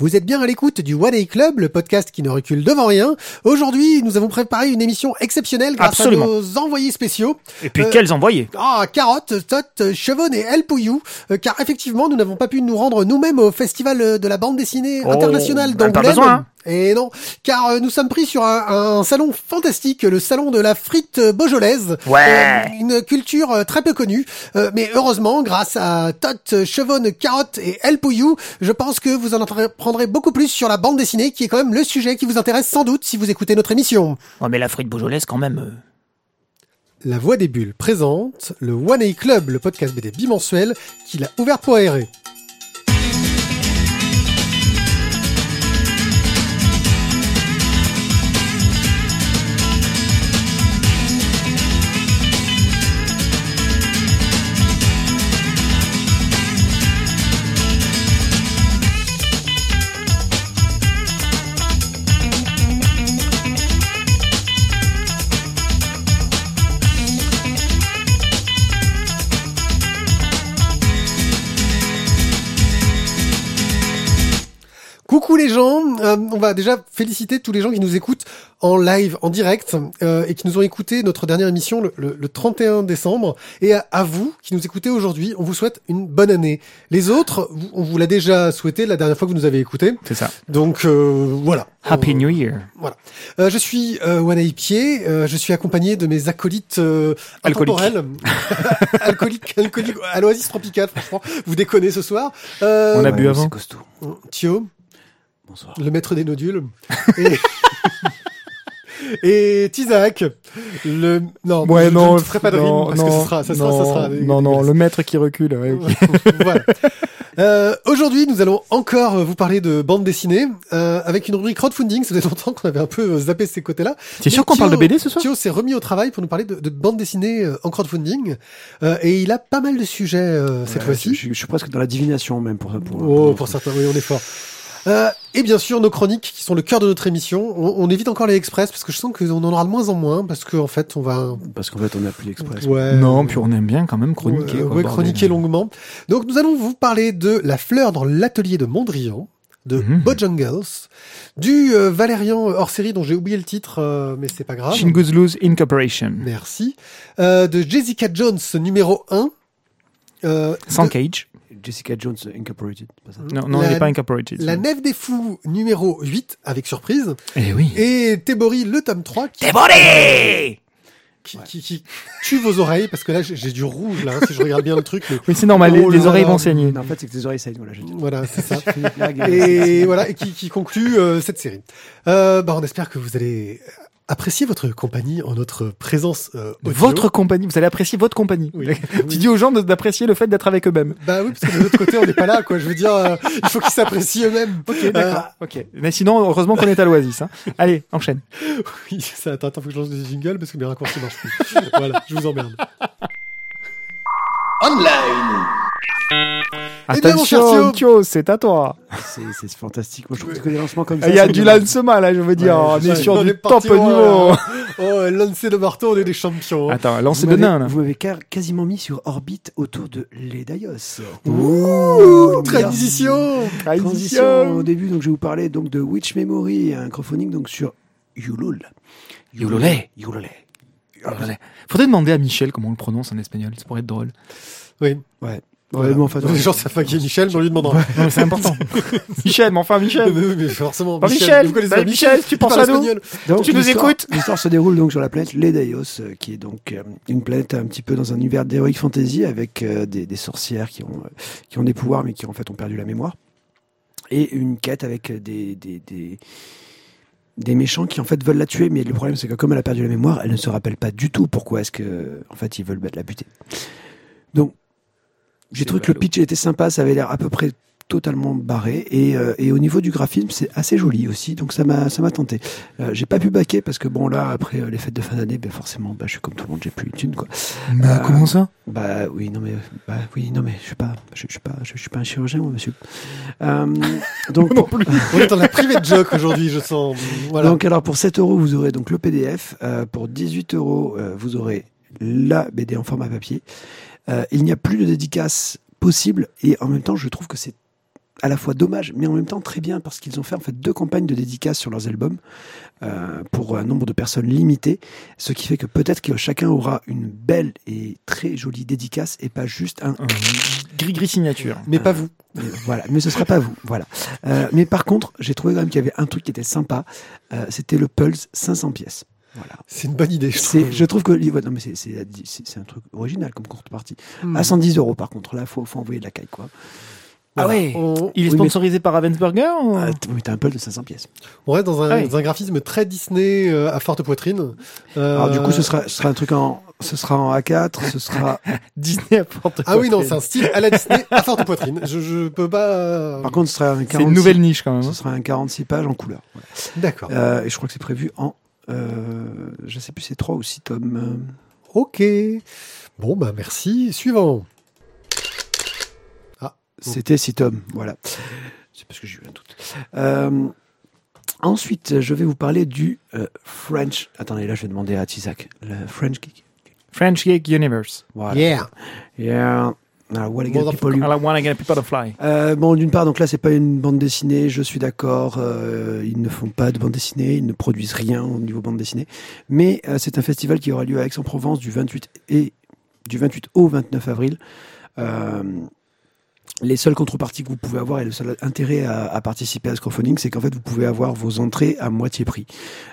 Vous êtes bien à l'écoute du One A Club, le podcast qui ne recule devant rien. Aujourd'hui, nous avons préparé une émission exceptionnelle grâce Absolument. à nos envoyés spéciaux. Et puis Euh, quels envoyés? Ah, Carotte, Tot, Chevonne et El Pouillou, euh, car effectivement, nous n'avons pas pu nous rendre nous-mêmes au festival de la bande dessinée Oh, internationale pas d'Angoulême. besoin, hein. Et non, car euh, nous sommes pris sur un, un salon fantastique, le salon de la frite beaujolaise. Ouais. Euh, une culture euh, très peu connue, Euh, mais heureusement, grâce à Tot, Chevonne, Carotte et El Pouillou, je pense que vous en apprendrez beaucoup plus sur la bande dessinée, qui est quand même le sujet qui vous intéresse sans doute si vous écoutez notre émission. Ouais, mais la frite beaujolaise, quand même. euh, La Voix des Bulles présente le One A Club, le podcast BD bimensuel qu'il a ouvert pour aérer. Gens, Euh, on va déjà féliciter tous les gens qui nous écoutent en live, en direct, euh, et qui nous ont écouté notre dernière émission le, le- le 31 décembre. Et à, à vous qui nous écoutez aujourd'hui, on vous souhaite une bonne année. Les autres, vous- on vous l'a déjà souhaité la dernière fois que vous nous avez écouté. C'est ça. Donc euh, voilà. Happy Euh, New Year. Voilà. Euh, je suis euh, Wanaï Pied, euh, je suis accompagné de mes acolytes euh, Alcooliques. intemporels. alcooliques, alcooliques, à l'oasis tropicale, franchement. Vous déconnez ce soir. Euh, On a bu avant. C'est costaud. Thio, Bonsoir. le maître des nodules. Et, et Tizak, le... Non, Ouais, je, non, je ne ferai pas de non, rime, parce que non, ce sera, ça sera, non, ça sera... non, non, le maître qui recule. ouais, voilà. Euh, Aujourd'hui, nous allons encore vous parler de bande dessinée euh, avec une rubrique crowdfunding. Ça faisait longtemps qu'on avait un peu euh, zappé ces côtés-là. T'es sûr qu'on parle de BD ce soir Thio s'est remis au travail pour nous parler de, de bande dessinée euh, en crowdfunding euh, et il a pas mal de sujets euh, cette Ouais, fois-ci. Je, je suis presque dans la divination même pour pour. Oh, pour certains, oui, on est fort. Euh, et bien sûr, nos chroniques qui sont le cœur de notre émission. On, on évite encore les express parce que je sens qu'on en aura de moins en moins parce qu'en fait, on va. Parce qu'en fait, on n'a plus l'express. Ouais. Non, puis on aime bien quand même chroniquer. Ouais, quoi, ouais, chroniquer longuement. Donc, nous allons vous parler de La fleur dans l'atelier de Mondrian, de Mhm. Bojangles, du euh, Valérian hors série dont j'ai oublié le titre, euh, mais c'est pas grave. Chinguzluz Incorporation. Merci. Euh, de Jessica Jones numéro 1. Euh, Sans de cage. Jessica Jones Incorporated. pas ça Non, non, La- il n'est pas incorporated. La Nef des Fous numéro 8, avec surprise. Eh oui. Et Tebori le tome 3 qui, qui, qui, qui tue vos oreilles, parce que là j'ai du rouge là, hein, si je regarde bien le truc. mais- Oui, c'est normal, les, Oh les là oreilles vont saigner. Non, en fait, c'est que tes oreilles saignent. Voilà, je dis. Voilà, c'est ça. Et voilà, et qui, qui conclut euh, cette série. Euh, bah, on espère que vous allez apprécier votre compagnie en notre présence euh, audio. Votre compagnie, vous allez apprécier votre compagnie. Oui. Tu Oui. dis aux gens d'apprécier le fait d'être avec eux-mêmes. Bah oui, parce que de l'autre côté, on n'est pas là, quoi. Je veux dire, euh, il faut qu'ils s'apprécient eux-mêmes. Ok, d'accord. Ok. Mais sinon, heureusement qu'on est à l'Oasis. Hein. Allez, enchaîne. Oui, ça, attends, attends, faut que je lance des jingles parce que mes raccourcis marchent plus. voilà, je vous emmerde. Cher Attention, Thio. Thio, c'est à toi. C'est fantastique. Moi, je trouve que des lancements comme ça. Il y a du me- lancement là, je veux dire. Ouais, on est sur du top niveau. Oh, lancer de marteau, on est des champions. hein. Attends, lancer de nain là. Vous m'avez quasiment mis sur orbite autour de l'Edaios. Ouh, transition Transition Transition. au début, donc je vais vous parler donc de Witch Memory, un crowdfunding donc sur Yulul. Yulule. Yulule. Faudrait demander à Michel comment on le prononce en espagnol, ça pourrait être drôle. Oui. Ouais. Voilà. Ouais, mais enfin, Les gens savent pas qui est Michel, on lui demandera. C'est important. Michel, mais enfin Michel. Mais, mais forcément, Bah, Michel, vous connaissez bah, pas Michel, tu penses à nous. Donc, Tu nous l'histoire- écoutes L'histoire se déroule donc sur la planète Ledaios, euh, qui est donc euh, une planète un petit peu dans un univers d'heroic fantasy avec euh, des, des sorcières qui ont, euh, qui ont des pouvoirs mais qui en fait ont perdu la mémoire. Et une quête avec des, des, des, des méchants qui en fait veulent la tuer, mais le problème c'est que comme elle a perdu la mémoire, elle ne se rappelle pas du tout pourquoi est-ce que en fait ils veulent la buter. Donc j'ai trouvé que le pitch était sympa, ça avait l'air à peu près totalement barré. Et, euh, et au niveau du graphisme c'est assez joli aussi donc ça m'a ça m'a tenté. Euh, j'ai pas pu baquer parce que bon là après euh, les fêtes de fin d'année ben forcément bah, je suis comme tout le monde j'ai plus une thune quoi. Euh, comment ça? bah oui non mais bah oui non mais je suis pas je, je suis pas je, je suis pas un chirurgien moi monsieur. Euh, donc Non plus. On est dans la private joke aujourd'hui, je sens. Voilà. donc alors pour 7 euros vous aurez donc le PDF euh, pour 18 euros vous aurez la BD en format papier Euh, il n'y a plus de dédicace possible et en même temps je trouve que c'est à la fois dommage, mais en même temps très bien parce qu'ils ont fait en fait deux campagnes de dédicaces sur leurs albums euh, pour un nombre de personnes limité, ce qui fait que peut-être que chacun aura une belle et très jolie dédicace et pas juste un. Gris-gris signature. Mais pas vous. Mais voilà, mais ce sera pas vous. Voilà. Euh, mais par contre, j'ai trouvé quand même qu'il y avait un truc qui était sympa. C'était le Pulse 500 pièces. Voilà. C'est une bonne idée. Je trouve. je trouve que ouais, non mais c'est c'est c'est- c'est un truc original comme contrepartie. Hmm. À 110 euros par contre, là faut faut envoyer de la caille quoi. Ah ouais. On, Il est Oui, mais- sponsorisé par Ravensburger ou... Ah, oui, t'as un Pulse de 500 pièces. on reste dans un, Ah oui. dans un graphisme très Disney euh, à forte poitrine. Euh, Alors du coup, ce sera ce sera un truc en ce sera en A4, ce sera. Disney apporte. Ah oui, non, c'est un style à la Disney à forte poitrine. Je, je peux pas. euh, Par contre, ce sera un 46, C'est une nouvelle niche quand même. Ce hein. sera un 46 pages en couleur. D'accord. Euh, et je crois que c'est prévu en euh, je sais plus c'est 3 ou 6 tomes. Ok. Bon, bah merci. Suivant. C'était 6 tomes, voilà. C'est parce que j'ai eu un doute. Euh, ensuite, je vais vous parler du euh, French. Attendez, là, je vais demander à Tizak. Le French Geek. French Geek Universe. Voilà. Yeah. Yeah. Alors, what again, Motherfucker. people you- I wanna get people to fly. Euh, bon, d'une part, donc là, c'est pas une bande dessinée. Je suis d'accord. euh, ils ne font pas de bande dessinée. Ils ne produisent rien au niveau bande dessinée. Mais euh, c'est un festival qui aura lieu à Aix-en-Provence du 28 et du 28 au 29 avril. Les seules contreparties que vous pouvez avoir et le seul intérêt à, à participer à ce c'est qu'en fait, vous pouvez avoir vos entrées à moitié prix.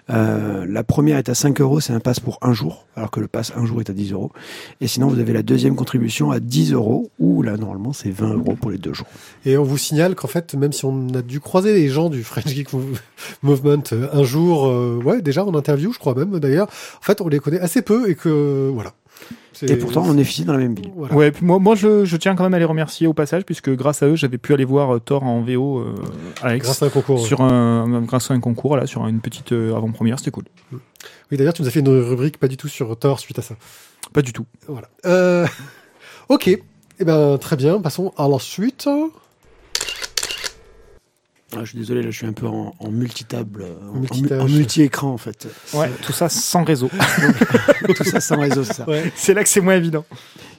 Euh, la première est à 5 euros, c'est un pass pour un jour, alors que le pass un jour est à 10 euros. Et sinon, vous avez la deuxième contribution à 10 euros, ou là, normalement, c'est 20 euros pour les deux jours. Et on vous signale qu'en fait, même si on a dû croiser les gens du French Geek Mov- Movement euh, un jour, euh, ouais, déjà en interview, je crois même d'ailleurs, en fait, on les connaît assez peu et que euh, voilà. Et pourtant, on est ici dans la même ville. Voilà. Ouais, puis moi, moi je, je tiens quand même à les remercier au passage, puisque grâce à eux, j'avais pu aller voir euh, Thor en VO euh, Aix. Grâce à un concours. Sur un, grâce à un concours, là, sur une petite euh, avant-première, c'était cool. Oui, d'ailleurs, tu nous as fait une rubrique pas du tout sur Thor suite à ça. Pas du tout. Voilà. Euh, ok. Eh ben, très bien. Passons à la suite. Ah, je suis désolé, là, je suis un peu en, en multitable, euh, en- en, Multitâche. en multi-écran, en fait. Ouais, tout ça sans réseau. Tout ça sans réseau, c'est ça. Ouais. c'est là que c'est moins évident.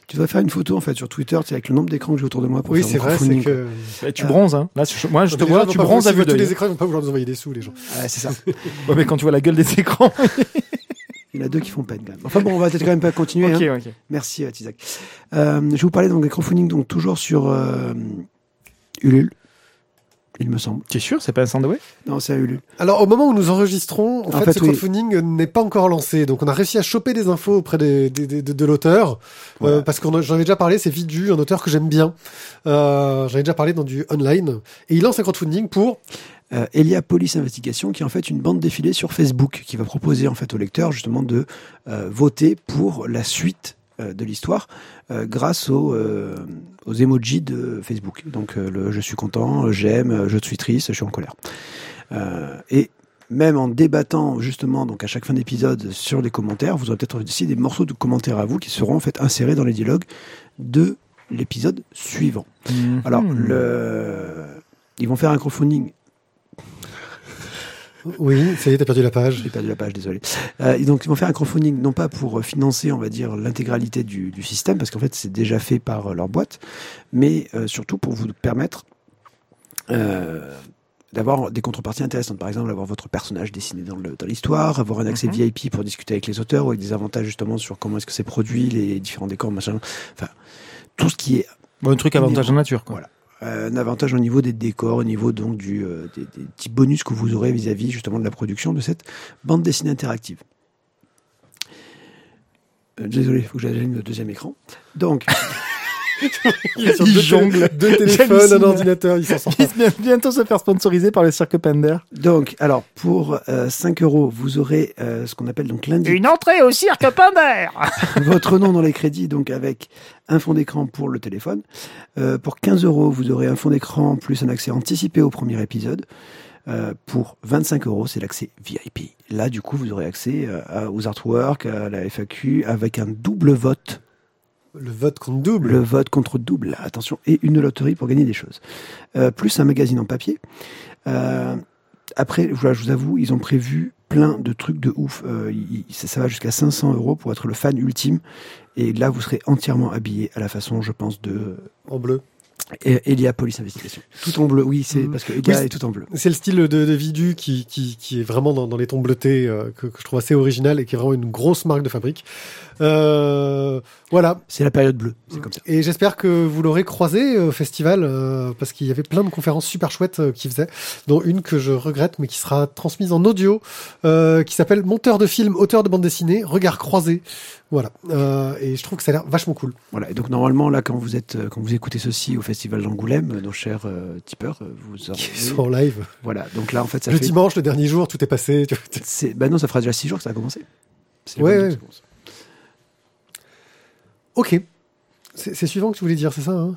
Tu dois faire une photo, en fait, sur Twitter, sais, avec le nombre d'écrans que j'ai autour de moi pour Oui, faire c'est vrai, c'est crowdfunding, que. Bah, tu bronzes, hein. Là, je- moi, je te vois, tu bronzes à vue tous les écrans, ils vont pas vouloir nous envoyer des sous, les gens. Ouais, c'est ça. Ouais, mais quand tu vois la gueule des écrans. Il y en a deux qui font peine, quand même. Enfin bon, on va peut-être quand même pas continuer. ok, hein. ok. Merci, euh, Tizak. Euh, je vais vous parler donc des crowdfunding, donc toujours sur euh, Ulule, il me semble. Tu es sûr, c'est pas un sandwich? Non, c'est à Ulule. Alors, au moment où nous enregistrons, en, En fait, fait, ce oui. crowdfunding n'est pas encore lancé. Donc, on a réussi à choper des infos auprès des, des- des- de, de l'auteur. Voilà. Euh, parce que j'en ai déjà parlé, c'est Vidu, un auteur que j'aime bien. Euh, J'en ai déjà parlé dans du online. Et il lance un crowdfunding pour euh, Elia Police Investigation, qui est en fait une bande défilée sur Facebook, qui va proposer en fait au lecteur justement de euh, voter pour la suite de l'histoire euh, grâce aux, euh, aux emojis de Facebook. Donc euh, le je suis content, j'aime, euh, je suis triste, je suis en colère. Euh, et même en débattant justement donc à chaque fin d'épisode sur les commentaires, vous aurez peut-être aussi des morceaux de commentaires à vous qui seront en fait insérés dans les dialogues de l'épisode suivant. Alors, Mhm. le... ils vont faire un crowdfunding Oui, ça y est, t'as perdu la page. J'ai perdu la page, désolé. Euh, et donc, ils vont faire un crowdfunding, non pas pour financer, on va dire, l'intégralité du, du système, parce qu'en fait, c'est déjà fait par euh, leur boîte, mais euh, surtout pour vous permettre euh, d'avoir des contreparties intéressantes. Par exemple, avoir votre personnage dessiné dans le- dans l'histoire, avoir un accès Mhm. VIP pour discuter avec les auteurs, ou avec des avantages justement sur comment est-ce que c'est produit, les différents décors, machin. Enfin, tout ce qui est Bon, un truc avantage en nature, quoi. Voilà. Euh, un avantage au niveau des décors, au niveau donc du, euh, des, petits bonus que vous aurez vis-à-vis justement de la production de cette bande dessinée interactive. Euh, désolé, il faut que j'allume le deuxième écran. Donc, Il est sur Il deux, jongle. deux téléphones, un ordinateur, il s'en sort pas. Il va bientôt se faire sponsoriser par le cirque Pender. donc, alors pour euh, 5 euros, vous aurez euh, ce qu'on appelle donc lundi Une entrée au cirque Pender votre nom dans les crédits, donc avec un fond d'écran pour le téléphone. Euh, pour 15 euros, vous aurez un fond d'écran plus un accès anticipé au premier épisode. Euh, pour 25 euros, c'est l'accès VIP. Là, du coup, vous aurez accès euh, aux artworks, à la FAQ, avec un double vote. Le vote compte double. Le vote contre double, attention, et une loterie pour gagner des choses. Euh, plus un magazine en papier. Euh, après, voilà, je vous avoue, ils ont prévu plein de trucs de ouf. Euh, il- ça, ça va jusqu'à 500 euros pour être le fan ultime. Et là, vous serez entièrement habillé à la façon, je pense, de En bleu. Et Elia Police Investigation. Tout en bleu, oui, c'est Mhm. parce que Elia Oui, est tout en bleu. C'est le style de, de Vidu qui, qui, qui est vraiment dans, dans les tons bleutés, euh, que, que je trouve assez original et qui est vraiment une grosse marque de fabrique. Euh, voilà. C'est la période bleue, c'est comme ça. Et j'espère que vous l'aurez croisé au festival, euh, parce qu'il y avait plein de conférences super chouettes euh, qu'il faisait, dont une que je regrette, mais qui sera transmise en audio, euh, qui s'appelle Monteur de film, auteur de bande dessinée, regard croisé. Voilà. Euh, et je trouve que ça a l'air vachement cool. Voilà. Et donc normalement là, quand vous êtes, euh, quand vous écoutez ceci au festival d'Angoulême, euh, nos chers euh, tipeurs, euh, vous aurez. Qui sont en live. Voilà. Donc là, en fait, ça le fait. dimanche, le dernier jour, tout est passé. C'est, bah non, ça fera déjà six jours que ça a commencé. C'est Ouais, 22 ouais. Ok. C'est c'est suivant que tu voulais dire, c'est ça hein?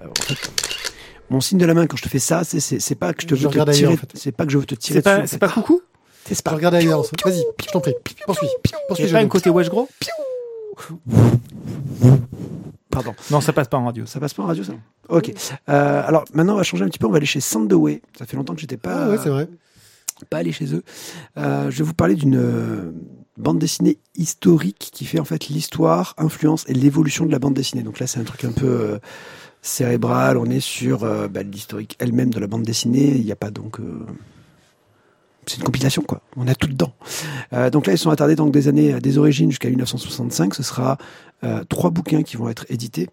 Alors, en fait, mon signe de la main quand je te fais ça, c'est, c'est, c'est pas que je te Je veux te regarde tirer. ailleurs, en fait. C'est pas que je veux te tirer C'est pas, dessus, c'est pas coucou? C'est Je pas. regarde ailleurs. Vas-y, je t'en prie. Poursuis. Poursuis. Je pas un côté wesh gros? Pardon. Non, ça passe pas en radio. Ça. Passe pas en radio, ça Ok. Euh, alors maintenant, on va changer un petit peu. On va aller chez Sandoway. Ça fait longtemps que j'étais pas, Ah ouais, c'est vrai. pas allé chez eux. Euh, je vais vous parler d'une euh, bande dessinée historique qui fait en fait l'histoire, influence et l'évolution de la bande dessinée. Donc là, c'est un truc un peu euh, cérébral. On est sur euh, bah, l'historique elle-même de la bande dessinée. Il n'y a pas donc. C'est une compilation, quoi. On a tout dedans. Euh, donc là, ils sont attardés donc des années, des origines jusqu'à 1965. Ce sera euh, trois bouquins qui vont être édités.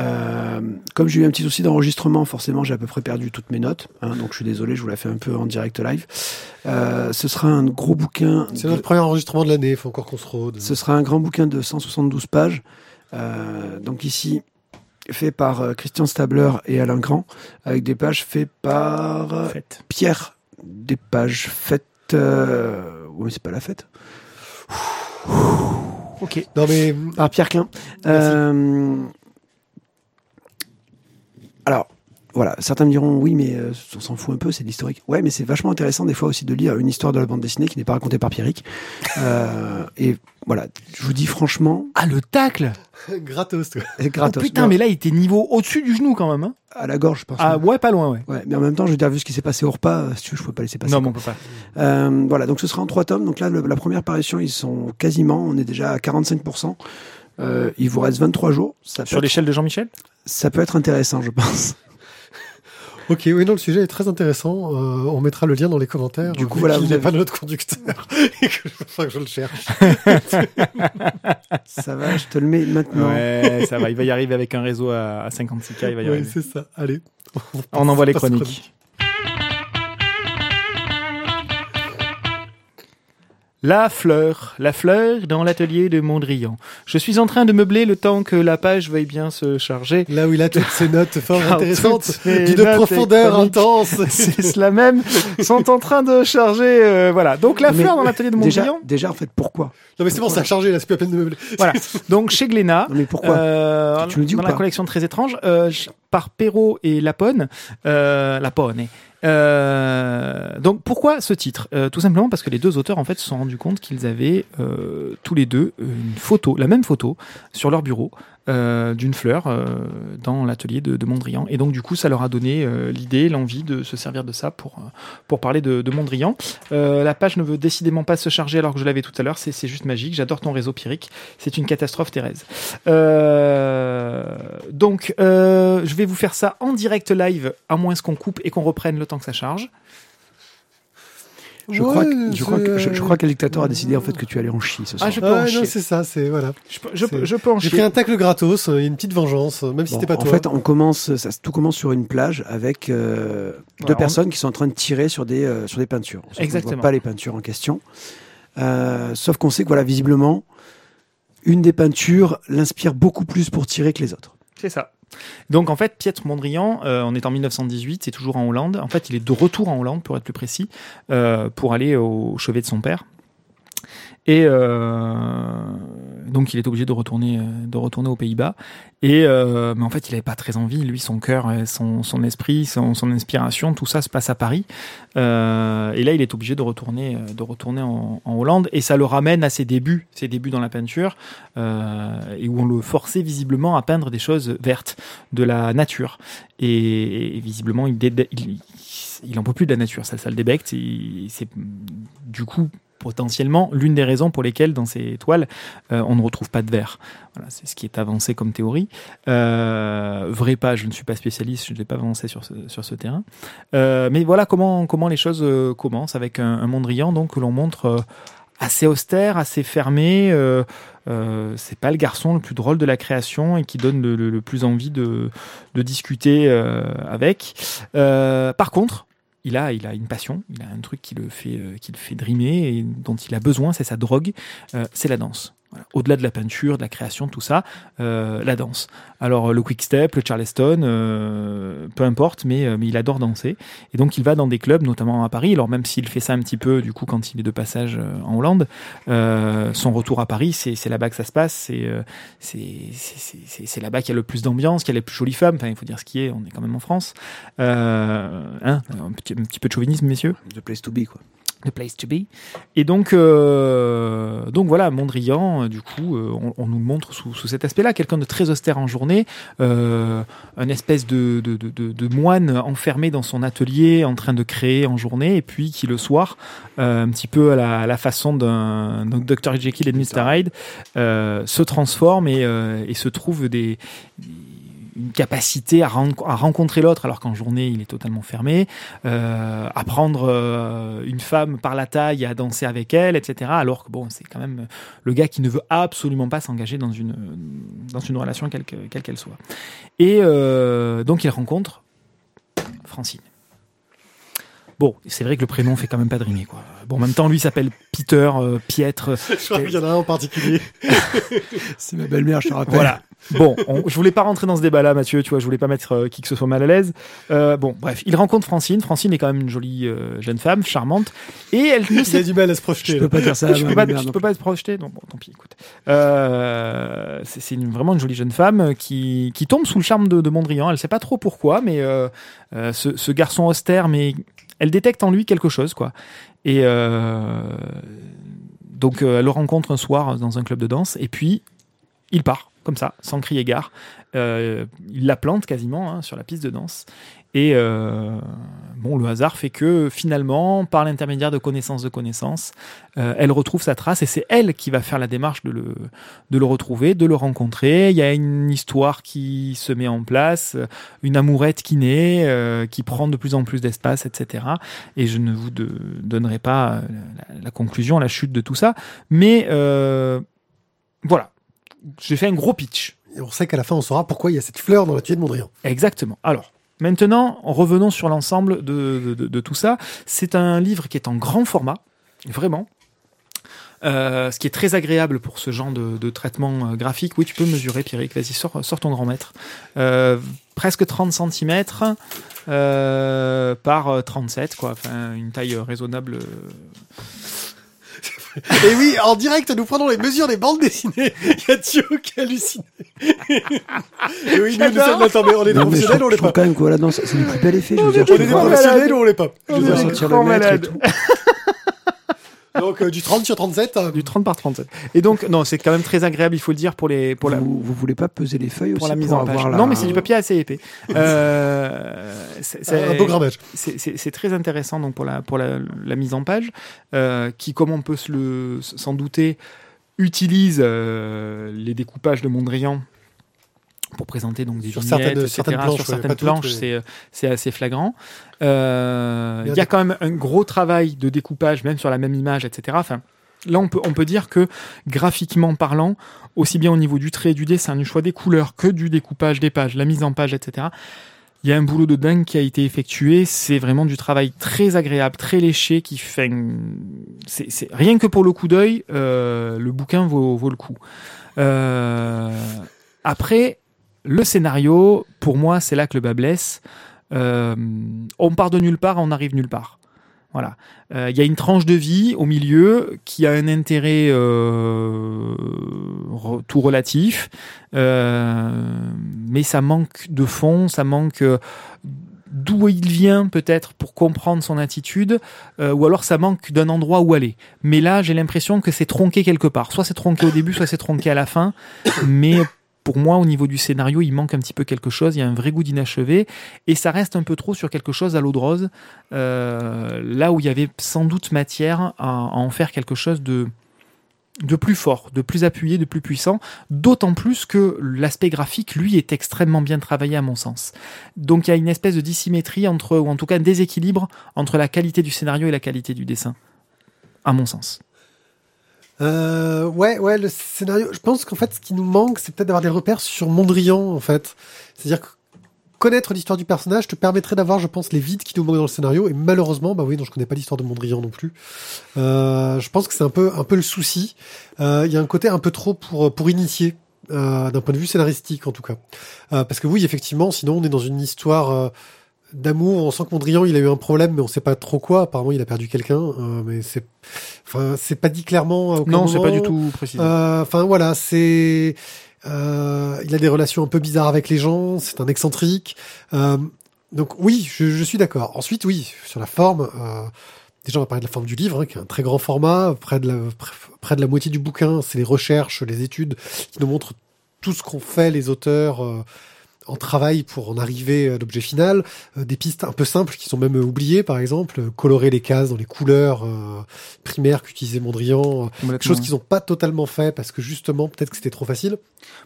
Euh, comme j'ai eu un petit souci d'enregistrement, forcément, j'ai à peu près perdu toutes mes notes. hein, donc je suis désolé, je vous la fais un peu en direct live. Euh, ce sera un gros bouquin. C'est de- notre premier enregistrement de l'année. Il faut encore qu'on se rôde. ce sera un grand bouquin de 172 pages. Euh, donc ici, fait par Christian Stabler et Alain Grand, avec des pages faites par. Pierre. Des pages faites. Euh... Oui, mais c'est pas la fête. Ok. Non mais Par Pierre Klein. Merci. Euh, Alors, voilà, certains me diront oui, mais euh, on s'en fout un peu, c'est de l'historique. Ouais, mais c'est vachement intéressant des fois aussi de lire une histoire de la bande dessinée qui n'est pas racontée par Pierrick. Euh, et voilà, je vous dis franchement, Ah, le tacle gratos. toi. c'est Oh, gratos. Putain, mais là, il était niveau au-dessus du genou quand même. Hein à la gorge, je pense. ah, ouais, pas loin, ouais. Ouais, mais en même temps, je veux dire, vu ce qui s'est passé au repas, euh, si tu veux, je peux pas laisser passer. non, quoi. mais on peut pas. Euh, voilà, donc ce sera en trois tomes. Donc là, le- la première parution, ils sont quasiment, on est déjà à 45%. Euh, il vous reste 23 jours. Ça Sur l'échelle de Jean-Michel? Ça peut être intéressant, je pense. Ok, oui, non, le sujet est très intéressant. Euh, on mettra le lien dans les commentaires. Du coup, voilà, vous n'est avez- pas notre conducteur et que je, enfin, que je le cherche. Ça va, je te le mets maintenant. Ouais, ça va. Il va y arriver avec un réseau à, à 56K. Il va y Oui, arriver. c'est ça. Allez. On envoie les chroniques. La fleur, la fleur dans l'atelier de Mondrian. Je suis en train de meubler le temps que la page veuille bien se charger. Là où il a toutes ces notes fort intéressantes, d'une profondeur intense. C'est cela même, sont en train de charger. euh, voilà. Donc la Mais fleur dans l'atelier de Mondrian. déjà, en fait, pourquoi? Non mais c'est bon, ça a chargé là, c'est plus à peine de meubler. Voilà. Donc chez Glénat. Non, mais pourquoi? Euh, Tu nous dis ou dans la pas? collection très étrange, euh, par Perrault et Lapone, euh, Lapone. Euh, donc pourquoi ce titre? Euh, Tout simplement parce que les deux auteurs en fait se sont rendus compte qu'ils avaient euh, tous les deux une photo, la même photo, sur leur bureau euh, d'une fleur euh, dans l'atelier de, de Mondrian. Et donc du coup, ça leur a donné euh, l'idée, l'envie de se servir de ça pour pour parler de, de Mondrian. La page ne veut décidément pas se charger alors que je l'avais tout à l'heure. C'est juste magique. J'adore ton réseau Pyrrhic. C'est une catastrophe, Thérèse. Donc, je vais vous faire ça en direct live, à moins qu'on coupe et qu'on reprenne le temps que ça charge. Je Ouais, crois, que, je, crois que, je, crois que le dictateur a décidé en fait que tu allais en chier ce soir. Ah, je peux en chier. c'est ça, c'est voilà. Je peux, je, je peux en J'ai pris un tacle gratos, euh, une petite vengeance, euh, même si c'était pas en toi. fait, on commence, ça, tout commence sur une plage avec euh, deux Alors, on- personnes qui sont en train de tirer sur des, euh, sur des peintures. Exactement. voit pas les peintures en question. Euh, sauf qu'on sait que voilà, visiblement, une des peintures l'inspire beaucoup plus pour tirer que les autres. C'est ça. Donc en fait, Pietro Mondrian, euh, on est en 1918, c'est toujours en Hollande. En fait, il est de retour en Hollande, pour être plus précis, euh, pour aller au chevet de son père. Et euh, donc il est obligé de retourner, euh, de retourner aux Pays-Bas. Et euh, mais en fait, il n'avait pas très envie. Lui, son cœur, euh, son, son esprit, son, son inspiration, tout ça se passe à Paris. Euh, et là, il est obligé de retourner, de retourner en, Hollande. Et ça le ramène à ses débuts, ses débuts dans la peinture, euh, et où on le forçait visiblement à peindre des choses vertes, de la nature. Et, visiblement, il, dé- il, il en peut plus de la nature. Ça, ça le débecte. Et c'est du coup potentiellement l'une des raisons pour lesquelles dans ces toiles euh, on ne retrouve pas de verre. Voilà, c'est ce qui est avancé comme théorie. Euh, vrai pas, je ne suis pas spécialiste, je ne l'ai pas avancé sur ce, sur ce terrain. Euh, mais voilà comment, comment les choses commencent avec un, un Mondrian donc, que l'on montre assez austère, assez fermé. Euh, euh, c'est pas le garçon le plus drôle de la création et qui donne le, plus envie de, de discuter avec. Par contre, il a, il a une passion, il a un truc qui le fait, euh, qui le fait drimer et dont il a besoin, c'est sa drogue, euh, c'est la danse. Au-delà de la peinture, de la création, tout ça, euh, la danse. Alors le quick step, le charleston, euh, peu importe, mais, euh, mais il adore danser. Et donc il va dans des clubs, notamment à Paris. Alors même s'il fait ça un petit peu, du coup, quand il est de passage en Hollande, son retour à Paris, c'est là-bas que ça se passe. C'est là-bas qu'il y a le plus d'ambiance, qu'il y a les plus jolies femmes. Enfin, il faut dire ce qui est. On est quand même en France. Hein, un, petit, un petit peu de chauvinisme, messieurs? The place to be, quoi. The place to be. Et donc, euh, donc voilà, Mondrian, euh, du coup, euh, on, on nous montre sous, sous cet aspect-là. Quelqu'un de très austère en journée, euh, un espèce de, de, de, moine enfermé dans son atelier, en train de créer en journée, et puis qui le soir, un petit peu à la, à la façon d'un Dr. Jekyll et de Mr. Hyde, se transforme et, et se trouve des une capacité à, ren- à rencontrer l'autre alors qu'en journée il est totalement fermé, euh, à prendre euh, une femme par la taille à danser avec elle, etc. Alors que bon, c'est quand même le gars qui ne veut absolument pas s'engager dans une dans une relation quelle que- quelle qu'elle soit. Et euh, donc il rencontre Francine. Bon, c'est vrai que le prénom fait quand même pas de rimer quoi. Bon, en même temps, lui s'appelle Peter, euh, Pietre. Je crois qu'il y en a un en particulier. C'est ma belle-mère, je te rappelle. Voilà. Bon, on- je voulais pas rentrer dans ce débat-là, Mathieu. Tu vois, je voulais pas mettre euh, qui que ce soit mal à l'aise. Euh, bon, bref, il rencontre Francine. Francine est quand même une jolie euh, jeune femme, charmante, et elle ne Il a sait du mal à se projeter. Je peux pas dire ça à je peux pas, belle-mère je peux pas se projeter. Donc bon, tant pis. Écoute, euh, c'est c'est une- vraiment une jolie jeune femme qui, qui tombe sous le charme de, de Mondrian. Elle sait pas trop pourquoi, mais euh, euh, ce, ce garçon austère, mais elle détecte en lui quelque chose, quoi. Et euh, donc euh, elle le rencontre un soir dans un club de danse, et puis il part comme ça, sans crier gare. Euh, il la plante quasiment hein, sur la piste de danse. Et euh, bon, le hasard fait que finalement, par l'intermédiaire de connaissances de connaissances, euh, elle retrouve sa trace et c'est elle qui va faire la démarche de le, retrouver, de le rencontrer. Il y a une histoire qui se met en place, une amourette qui naît, qui prend de plus en plus d'espace, etc. Et je ne vous donnerai pas la, conclusion, la chute de tout ça, mais voilà. J'ai fait un gros pitch. Et on sait qu'à la fin, on saura pourquoi il y a cette fleur dans la tuile de Mondrian. Exactement. Alors, maintenant, revenons sur l'ensemble de, de- de- de tout ça. C'est un livre qui est en grand format, vraiment. Euh, ce qui est très agréable pour ce genre de, de traitement euh, graphique. Oui, tu peux mesurer, Pierrick. Vas-y, sors, sors ton grand mètre. Euh, presque 30 cm euh, par euh, 37, quoi. Enfin, une taille raisonnable. Et oui, en direct, nous prenons les mesures des bandes dessinées. Il y a Thio qui hallucine. Et oui, nous, nous sommes, attendez, on est des Non, mais je professionnels, trouve, on je l'est trouve pas. quand même que voilà, non, c'est c'est du plus bel effet. Je veux dire, On je est des voir, professionnels ou on l'est pas je veux sortir grands le mètre et malades. tout. Donc, euh, du 30 sur 37. euh, du 30 par 37. Et donc, non, c'est quand même très agréable, il faut le dire, pour les, pour la, Vous, vous voulez pas peser les feuilles pour aussi la mise en page. la- Non, mais c'est du papier assez épais. Euh, c'est- un beau grammage. c'est- très intéressant donc pour la pour la, la mise en page, euh, qui comme on peut se s'en douter utilise euh, les découpages de Mondrian pour présenter donc des Sur vignettes, certaines- etc. certaines planches, sur certaines planches, mais- c'est c'est assez flagrant. Euh, Il y a quand même un gros travail de découpage, même sur la même image, etc. Enfin, là, on peut, on peut dire que graphiquement parlant, aussi bien au niveau du trait du dessin, du choix des couleurs, que du découpage des pages, la mise en page, etc. Il y a un boulot de dingue qui a été effectué. C'est vraiment du travail très agréable, très léché, qui fait. C'est, c'est- rien que pour le coup d'œil, euh, le bouquin vaut, vaut le coup. Euh, après, le scénario, pour moi, c'est là que le bas blesse. Euh, on part de nulle part, on arrive nulle part. Voilà. Euh, Il y a une tranche de vie au milieu qui a un intérêt euh, tout relatif, euh, mais ça manque de fond, ça manque euh, d'où il vient peut-être pour comprendre son attitude, euh, ou alors ça manque d'un endroit où aller. Mais là, j'ai l'impression que c'est tronqué quelque part. Soit c'est tronqué au début, soit c'est tronqué à la fin, mais pour moi, au niveau du scénario, il manque un petit peu quelque chose. Il y a un vrai goût d'inachevé. Et ça reste un peu trop sur quelque chose à l'eau de rose. euh, là où il y avait sans doute matière à, en faire quelque chose de, de plus fort, de plus appuyé, de plus puissant. D'autant plus que l'aspect graphique, lui, est extrêmement bien travaillé à mon sens. Donc il y a une espèce de dissymétrie entre, ou en tout cas un déséquilibre entre la qualité du scénario et la qualité du dessin. À mon sens. Euh, ouais, ouais, le scénario. Je pense qu'en fait, ce qui nous manque, c'est peut-être d'avoir des repères sur Mondrian, en fait. C'est-à-dire que connaître l'histoire du personnage te permettrait d'avoir, je pense, les vides qui nous manquent dans le scénario. Et malheureusement, bah oui, non, je connais pas l'histoire de Mondrian non plus. Euh, je pense que c'est un peu, un peu le souci. Euh, Il y a un côté un peu trop pour, pour initier. Euh, d'un point de vue scénaristique en tout cas. Euh, parce que oui, effectivement, sinon on est dans une histoire d'amour. On sent que Mondrian, il a eu un problème, mais on sait pas trop quoi. Apparemment, il a perdu quelqu'un, euh, mais c'est, enfin, c'est pas dit clairement. à aucun Non, c'est pas du tout précis. Euh, Enfin voilà, c'est, euh, il a des relations un peu bizarres avec les gens. C'est un excentrique. Euh, donc oui, je, je suis d'accord. Ensuite, oui, sur la forme. Euh, Déjà, on va parler de la forme du livre, hein, qui est un très grand format. Près de la, près- près de la moitié du bouquin, c'est les recherches, les études qui nous montrent tout ce qu'ont fait les auteurs euh, en travail pour en arriver à l'objet final. Euh, des pistes un peu simples qui sont même oubliées, par exemple, euh, colorer les cases dans les couleurs euh, primaires qu'utilisait Mondrian. euh, Quelque chose qu'ils n'ont pas totalement fait parce que justement, peut-être que c'était trop facile.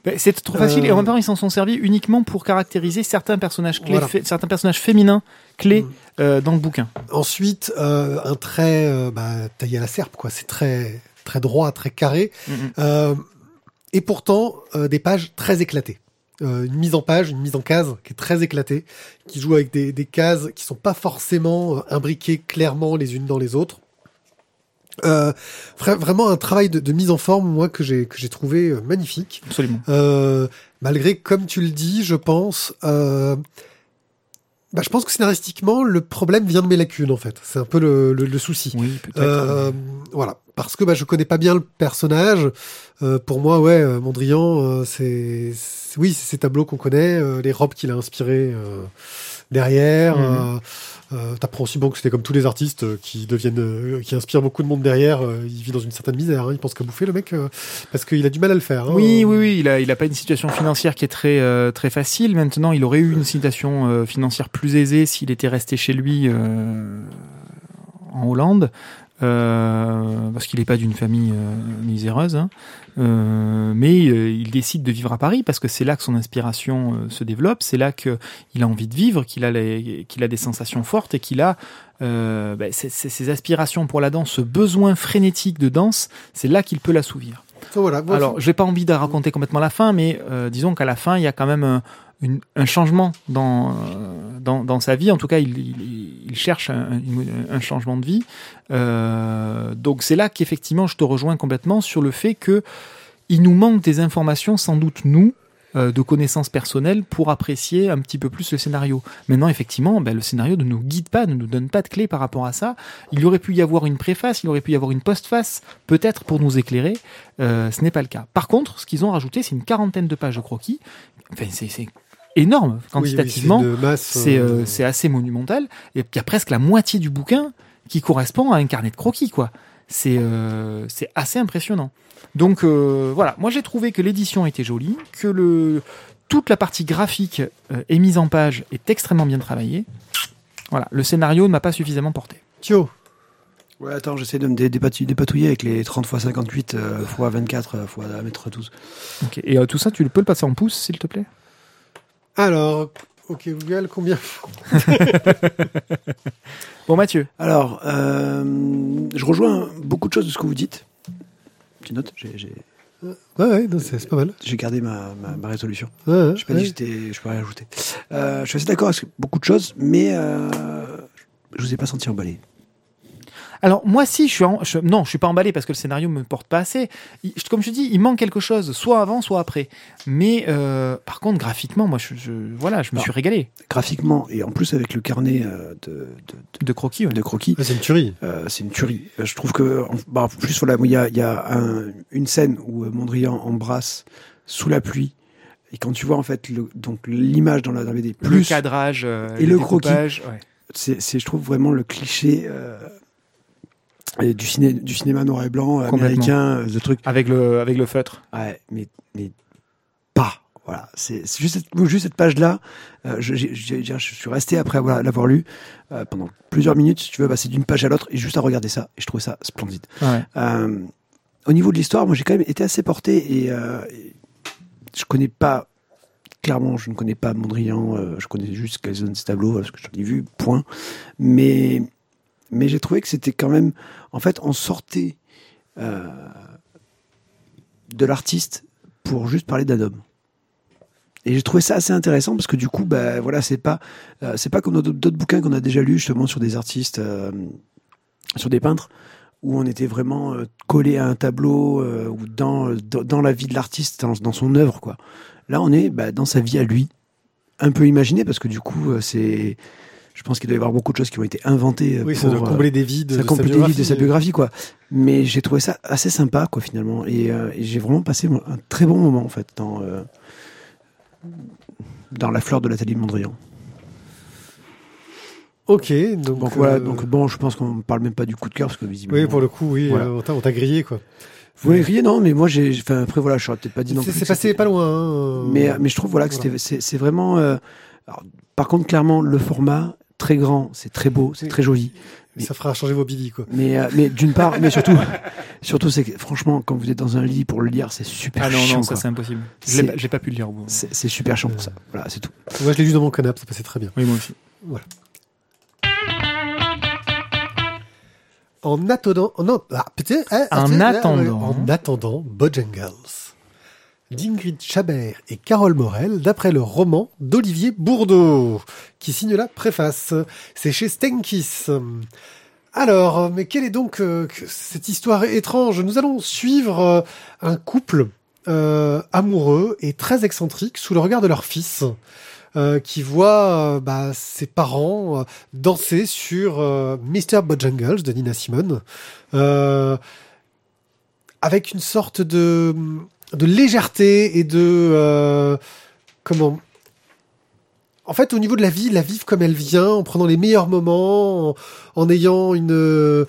Ben, c'est trop facile Euh, et en même temps ils s'en sont servis uniquement pour caractériser certains personnages clés, Voilà. certains personnages féminins clés Mm. euh, dans le bouquin. Ensuite, euh, un trait euh, bah, taillé à la serpe, quoi. C'est très très droit, très carré. Mhm. Euh, et pourtant, euh, des pages très éclatées. Euh, une mise en page, une mise en case qui est très éclatée, qui joue avec des, des cases qui sont pas forcément euh, imbriquées clairement les unes dans les autres. Euh, vra- vraiment un travail de, de mise en forme, moi, que j'ai que j'ai trouvé euh, magnifique. Absolument. Euh, malgré, comme tu le dis, je pense, euh, bah, je pense que scénaristiquement, le problème vient de mes lacunes, en fait. C'est un peu le, le, le souci. Oui, peut-être. Euh, voilà, parce que bah, je connais pas bien le personnage. Euh, pour moi, ouais, euh, Mondrian, euh, c'est, oui, c'est ces tableaux qu'on connaît, euh, les robes qu'il a inspirées euh, derrière. Mhm. euh, T'apprends aussi bon que c'était comme tous les artistes euh, qui deviennent, euh, qui inspirent beaucoup de monde derrière. il vit dans une certaine misère. hein, il pense qu'à bouffer le mec parce qu'il a du mal à le faire. hein. Oui, oui, oui, il a, il a pas une situation financière qui est très, très facile. Maintenant, il aurait eu une situation financière plus aisée s'il était resté chez lui en Hollande, euh, parce qu'il n'est pas d'une famille euh, miséreuse. hein. Euh, mais euh, il décide de vivre à Paris parce que c'est là que son inspiration euh, se développe, c'est là que il a envie de vivre, qu'il a, qu'il a des sensations fortes et qu'il a euh, ben, c'est- c'est- ses aspirations pour la danse, ce besoin frénétique de danse, c'est là qu'il peut l'assouvir. So, voilà. Bon, Alors, j'ai pas envie de raconter complètement la fin, mais euh, disons qu'à la fin, il y a quand même un changement dans, euh, dans, dans sa vie. En tout cas, il, cherche un, changement de vie. Euh, donc, c'est là qu'effectivement, je te rejoins complètement sur le fait que il nous manque des informations, sans doute nous, euh, de connaissances personnelles pour apprécier un petit peu plus le scénario. Maintenant, effectivement, ben, le scénario ne nous guide pas, ne nous donne pas de clés par rapport à ça. Il aurait pu y avoir une préface, il aurait pu y avoir une postface, peut-être pour nous éclairer. Ce n'est pas le cas. Par contre, ce qu'ils ont rajouté, c'est une quarantaine de pages de croquis. Enfin, c'est énorme oui, oui, quantitativement. c'est euh, euh, c'est assez monumental. Et il y a presque la moitié du bouquin qui correspond à un carnet de croquis, quoi. C'est euh, assez impressionnant. Donc euh, voilà, moi j'ai trouvé que l'édition était jolie, que le toute la partie graphique euh, et mise en page est extrêmement bien travaillée. Voilà, le scénario ne m'a pas suffisamment porté. Thio. Ouais, attends, j'essaie de me dé- dépatouiller, avec les 30 x 58 euh, x 24 euh, x 1m12. Ok. Et euh, tout ça, tu peux le passer en pouces, s'il te plaît? Alors, ok, Google, combien Bon, Mathieu. Alors, euh, je rejoins beaucoup de choses de ce que vous dites. Tu notes J'ai- Ouais, ouais, non, c'est c'est pas mal. j'ai gardé ma, ma, ma résolution. Ouais, ouais, Je n'ai pas ouais. dit que j'étais, je peux rien ajouter. Euh, je suis assez d'accord avec beaucoup de choses, mais euh, je vous ai pas senti emballé. Alors moi si je suis en- je- non je suis pas emballé parce que le scénario me porte pas assez. Il- comme je dis il manque quelque chose soit avant soit après. Mais euh, par contre graphiquement moi je, je- voilà je me Ah. suis régalé Graphiquement, et en plus avec le carnet euh, de, de, de croquis. ouais. de croquis, c'est une tuerie. euh, c'est une tuerie. Euh, Je trouve que, en, bah, plus, voilà, il y a, il y a un- une scène où Mondrian embrasse sous la pluie, et quand tu vois en fait le, donc l'image dans la, BD, Le plus cadrage euh, et le croquis. ouais. c'est, je trouve vraiment le cliché euh, et du, ciné, du cinéma noir et blanc euh, américain, euh, ce truc. avec le avec le feutre. Ouais, mais, mais pas Voilà, c'est juste cette, juste cette page-là. euh, je, je suis resté après avoir- l'avoir lu euh, pendant plusieurs minutes. Si tu veux, c'est d'une page à l'autre et juste à regarder ça. Et je trouvais ça splendide. Ouais. Euh, au niveau de l'histoire, moi j'ai quand même été assez porté et, euh, et je connais pas clairement, je ne connais pas Mondrian, euh, je connais juste quelques-uns de ses tableaux parce que j'en ai vu, point. Mais mais j'ai trouvé que c'était quand même, en fait, on sortait euh, de l'artiste pour juste parler d'un homme. Et j'ai trouvé ça assez intéressant parce que du coup, bah voilà, c'est pas euh, c'est pas comme d'autres bouquins qu'on a déjà lus justement sur des artistes, euh, sur des peintres où on était vraiment collé à un tableau ou dans, dans la vie de l'artiste, dans, son œuvre quoi. Là, on est bah, dans sa vie à lui, un peu imaginé parce que du coup, c'est je pense qu'il doit y avoir beaucoup de choses qui ont été inventées euh, Oui, ça pour, doit euh, combler des vides. ça de sa les livres de sa biographie. quoi. Mais j'ai trouvé ça assez sympa, quoi, finalement. Et, euh, et j'ai vraiment passé un très bon moment, en fait, dans, euh, dans la fleur de l'atelier de Mondrian. Ok, donc, Donc voilà, donc bon, je pense qu'on ne parle même pas du coup de cœur, parce que visiblement. Oui, pour le coup, oui, Voilà. on t'a- grillé, quoi. Vous voulez riez, non, mais moi, j'ai. Enfin, après, voilà, je peut-être pas dit non C'est plus. c'est que passé pas loin. hein. Mais, mais je trouve voilà que Voilà. c'était c'est c'est vraiment. euh, alors, par contre, clairement, le format très grand, c'est très beau, c'est Oui. très joli. Ça fera changer vos bidis, quoi. Mais euh, mais d'une part, mais surtout, surtout c'est que franchement, quand vous êtes dans un lit pour le lire, c'est super Ah non, chiant. non, ça c'est impossible. Je C'est- l'ai pas- j'ai pas pu le lire au bout. C'est super chiant pour ça. Voilà, c'est tout. Moi, je l'ai lu dans mon canapé, ça passait très bien. Oui, moi aussi. En attendant, oh non, ah, peut-être, ah, En ah, attendant. en attendant, Bojangles, d'Ingrid Chabert et Carole Morel, d'après le roman d'Olivier Bourdeau, qui signe la préface. C'est chez Stenkis. Alors, mais quelle est donc euh, cette histoire étrange? Nous allons suivre euh, un couple euh, amoureux et très excentrique sous le regard de leur fils. euh, qui voit euh, bah, ses parents euh, danser sur euh, Mr. Bojangles de Nina Simone, avec une sorte de, de légèreté et de euh, comment? En fait, au niveau de la vie, la vivre comme elle vient, en prenant les meilleurs moments, en, en ayant une euh,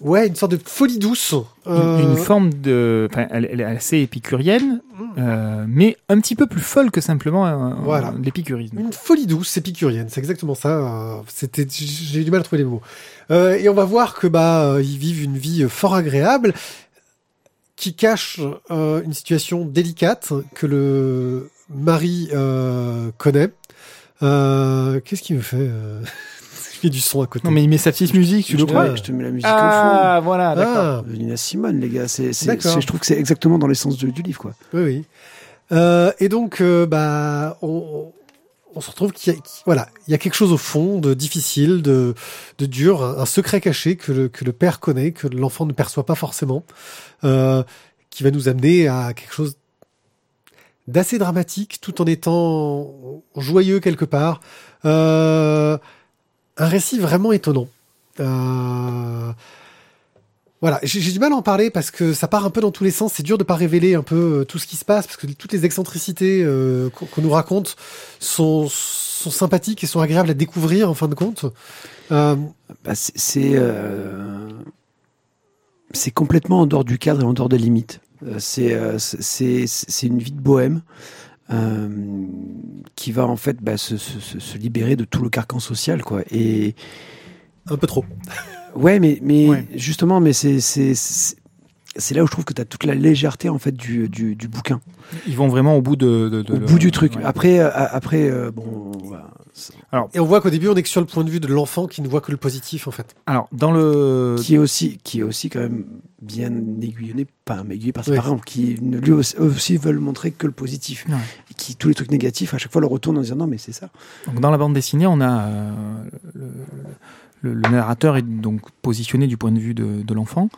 ouais une sorte de folie douce. Une, Euh, une forme de. Enfin, elle, elle est assez épicurienne, euh, mais un petit peu plus folle que simplement Voilà. l'épicurisme. Une folie douce, épicurienne, c'est exactement ça. C'était, j'ai eu du mal à trouver les mots. Et on va voir que bah ils vivent une vie fort agréable, qui cache euh, une situation délicate que le mari euh, connaît. Euh, Qu'est-ce qui me fait euh, Je fais du son à côté. Non, mais il met sa petite musique, tu je, le crois je te mets la musique Ah, voilà, d'accord. ah, au fond. Nina Simone, les gars, D'accord. c'est- je trouve que c'est exactement dans l'essence du, du livre, quoi. oui, oui. Euh, et donc, euh, bah, on, on se retrouve qu'il y voilà, il y a quelque chose au fond de difficile, de, de dur, un, un secret caché que le, que le père connaît, que l'enfant ne perçoit pas forcément, euh, qui va nous amener à quelque chose d'assez dramatique, tout en étant joyeux quelque part. Euh, un récit vraiment étonnant. Euh, voilà, j'ai du mal à en parler parce que ça part un peu dans tous les sens. C'est dur de pas révéler un peu euh, tout ce qui se passe parce que toutes les excentricités euh, qu'on nous raconte sont, sont sympathiques et sont agréables à découvrir en fin de compte. Euh, Bah, c'est, euh, complètement en dehors du cadre et en dehors des limites. C'est, une vie de bohème euh, qui va en fait bah, se, se, se- se libérer de tout le carcan social, quoi. Et un peu trop. Ouais, mais, mais Ouais. justement, mais c'est, c'est, c'est, c'est là où je trouve que tu as toute la légèreté en fait du, du, du bouquin, Ils vont vraiment au bout de. de- de au le- bout du truc. ouais. Après, euh, après, euh, bon. C'est- Et on voit qu'au début, on est que sur le point de vue de l'enfant qui ne voit que le positif en fait. Alors, dans le. qui est aussi, qui est aussi quand même bien aiguillonné, pas mais aiguillé par ses Oui. parents, qui lui aussi, eux aussi veulent montrer que le positif, Ouais. et qui tous les trucs négatifs à chaque fois le retournent en disant non mais c'est ça. Donc, dans la bande dessinée, on a euh, le, le- le narrateur est donc positionné du point de vue de, l'enfant.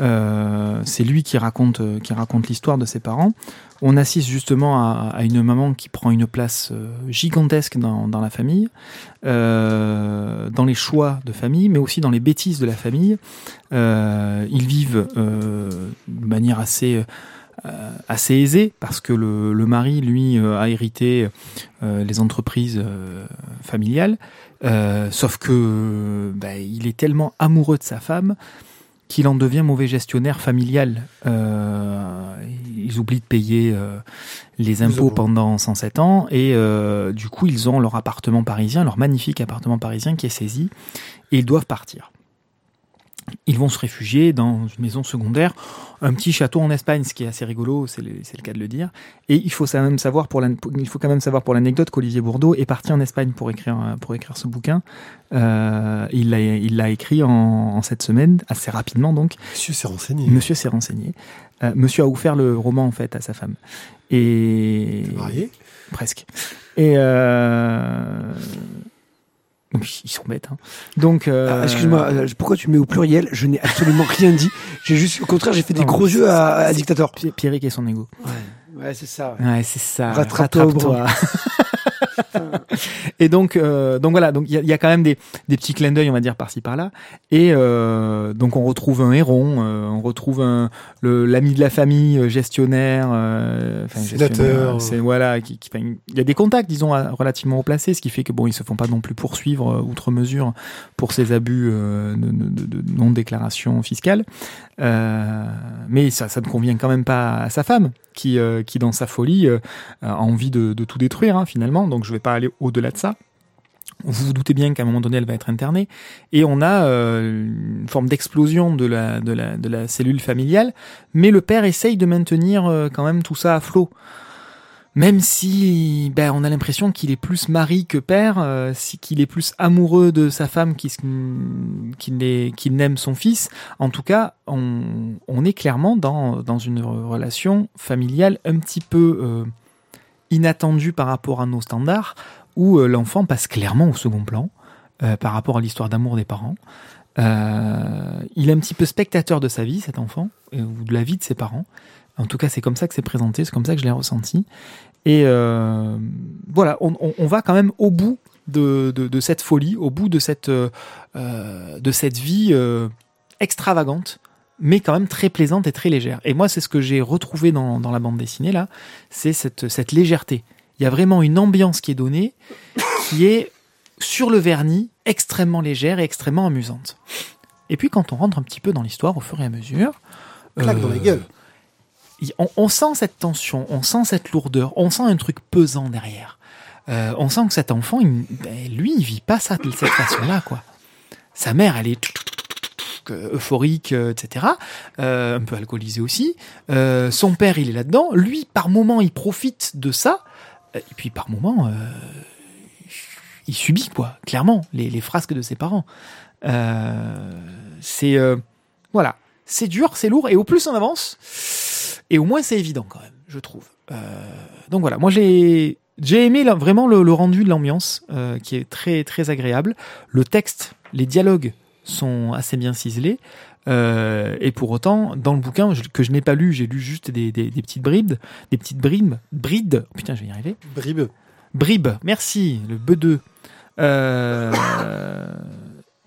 Euh, c'est lui qui raconte, euh, qui raconte l'histoire de ses parents. On assiste justement à, une maman qui prend une place euh, gigantesque dans, la famille, dans les choix de famille, mais aussi dans les bêtises de la famille. Ils vivent de manière assez assez aisée parce que le, le mari lui euh, a hérité euh, les entreprises euh, familiales, Euh, sauf que bah, il est tellement amoureux de sa femme qu'il en devient mauvais gestionnaire familial. Euh, ils oublient de payer euh, les impôts impôts. pendant 107 ans et euh, du coup ils ont leur appartement parisien, leur magnifique appartement parisien qui est saisi et ils doivent partir. Ils vont se réfugier dans une maison secondaire, un petit château en Espagne, ce qui est assez rigolo, c'est le, cas de le dire. Et il faut quand même savoir pour l'an- il faut quand même savoir pour l'anecdote qu'Olivier Bourdeau est parti en Espagne pour écrire pour écrire ce bouquin. Euh, il l'a il écrit en, en cette semaine assez rapidement donc. Monsieur s'est renseigné. Monsieur s'est renseigné. Euh, monsieur a offert le roman en fait à sa femme. Et Marié? presque. Et euh... ils sont bêtes. Hein. Donc, euh, Ah, Excuse-moi, euh, pourquoi tu mets au pluriel? Je n'ai absolument rien dit. J'ai juste, au contraire, j'ai fait des gros yeux à, à dictateur. Pi- Pierrick et son ego. Ouais, ouais c'est ça. Ouais, c'est ça. Rattrape-toi. et donc, euh, donc voilà, donc il y, a- il y a quand même des, des petits clins d'œil, on va dire par-ci par-là. Et euh, donc on retrouve un héron, euh, on retrouve un, le l'ami de la famille, euh, gestionnaire, euh, gestionnaire, C'est voilà, qui, qui- il y a des contacts, disons, relativement haut placés, ce qui fait que bon, ils se font pas non plus poursuivre euh, outre mesure pour ces abus euh, de, de- de- non déclaration fiscale. Euh, mais ça, ça ne convient quand même pas à sa femme, qui, euh, qui dans sa folie euh, a envie de, tout détruire hein, finalement. Donc je vais pas aller au-delà de ça. Vous vous doutez bien qu'à un moment donné, elle va être internée. Et on a euh, une forme d'explosion de la, cellule familiale. Mais le père essaye de maintenir quand même tout ça à flot. Même si ben, on a l'impression qu'il est plus mari que père, euh, si, qu'il est plus amoureux de sa femme qu'il n'aime son fils. En tout cas, on, est clairement dans, une relation familiale un petit peu euh, inattendue par rapport à nos standards, où euh, l'enfant passe clairement au second plan par rapport à l'histoire d'amour des parents. Il est un petit peu spectateur de sa vie, cet enfant, ou de la vie de ses parents. En tout cas, c'est comme ça que c'est présenté, c'est comme ça que je l'ai ressenti. Et euh, voilà, on, on- on va quand même au bout de, de- de cette folie, au bout de cette, euh, euh, de cette vie euh, extravagante, mais quand même très plaisante et très légère. Et moi, c'est ce que j'ai retrouvé dans, dans la bande dessinée, là, c'est cette, cette légèreté. Il y a vraiment une ambiance qui est donnée, qui est sur le vernis, extrêmement légère et extrêmement amusante. Et puis, quand on rentre un petit peu dans l'histoire au fur et à mesure... Claque dans la gueule. On, sent cette tension, on sent cette lourdeur, on sent un truc pesant derrière. Euh, on sent que cet enfant, ben, lui, il vit pas ça de cette façon-là, quoi. Sa mère, elle est euphorique, euh, etc. Euh, un peu alcoolisée aussi. Son père, il est là-dedans. Lui, par moment, il profite de ça. Et puis, par moment, il subit, quoi. Clairement, les, les frasques de ses parents. C'est voilà, c'est dur, c'est lourd, et au plus on avance, et au moins c'est évident quand même, je trouve. Euh, donc voilà, moi j'ai j'ai aimé là, vraiment le, le rendu de l'ambiance, euh, qui est très très agréable. Le texte, les dialogues sont assez bien ciselés. Euh, et pour autant, dans le bouquin je- que je n'ai pas lu, j'ai lu juste des, des, des petites brides, des petites brides, brides. Oh, putain, je vais y arriver. Bribe. Bribes, merci, le B2. Euh,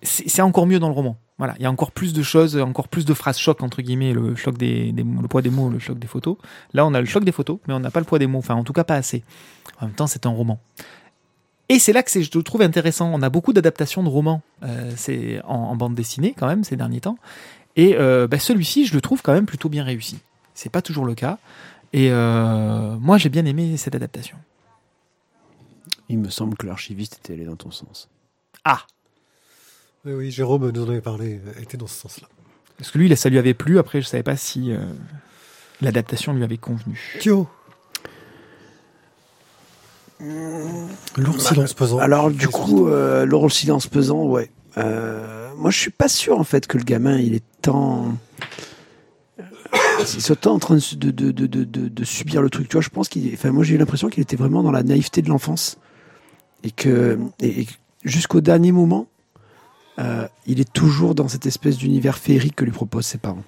c'est encore mieux dans le roman. Voilà, il y a encore plus de choses, encore plus de phrases choc entre guillemets, le choc des, le poids des mots, le choc des photos. Là, on a le choc des photos, mais on n'a pas le poids des mots. Enfin, en tout cas, pas assez. En même temps, c'est un roman. Et c'est là que je le trouve intéressant. On a beaucoup d'adaptations de romans, euh, c'est en, en bande dessinée quand même ces derniers temps. Et euh, bah, celui-ci, je le trouve quand même plutôt bien réussi. C'est pas toujours le cas. Et euh, moi, j'ai bien aimé cette adaptation. Il me semble que l'archiviste était allé dans ton sens. Ah, Oui, oui, Jérôme nous en avait parlé, elle était dans ce sens-là. Parce que lui, ça lui avait plu. Après, je savais pas si euh, l'adaptation lui avait convenu. Thio. Lourd silence pesant. Alors du coup, euh, le silence pesant, ouais. Euh, moi, je suis pas sûr en fait que le gamin, il est tant, il soit tant en train de, de, de, de, de, de subir le truc. Tu vois, je pense qu'il, enfin, moi, j'ai eu l'impression qu'il était vraiment dans la naïveté de l'enfance et que, et, et jusqu'au dernier moment, euh, il est toujours dans cette espèce d'univers féerique que lui proposent ses parents.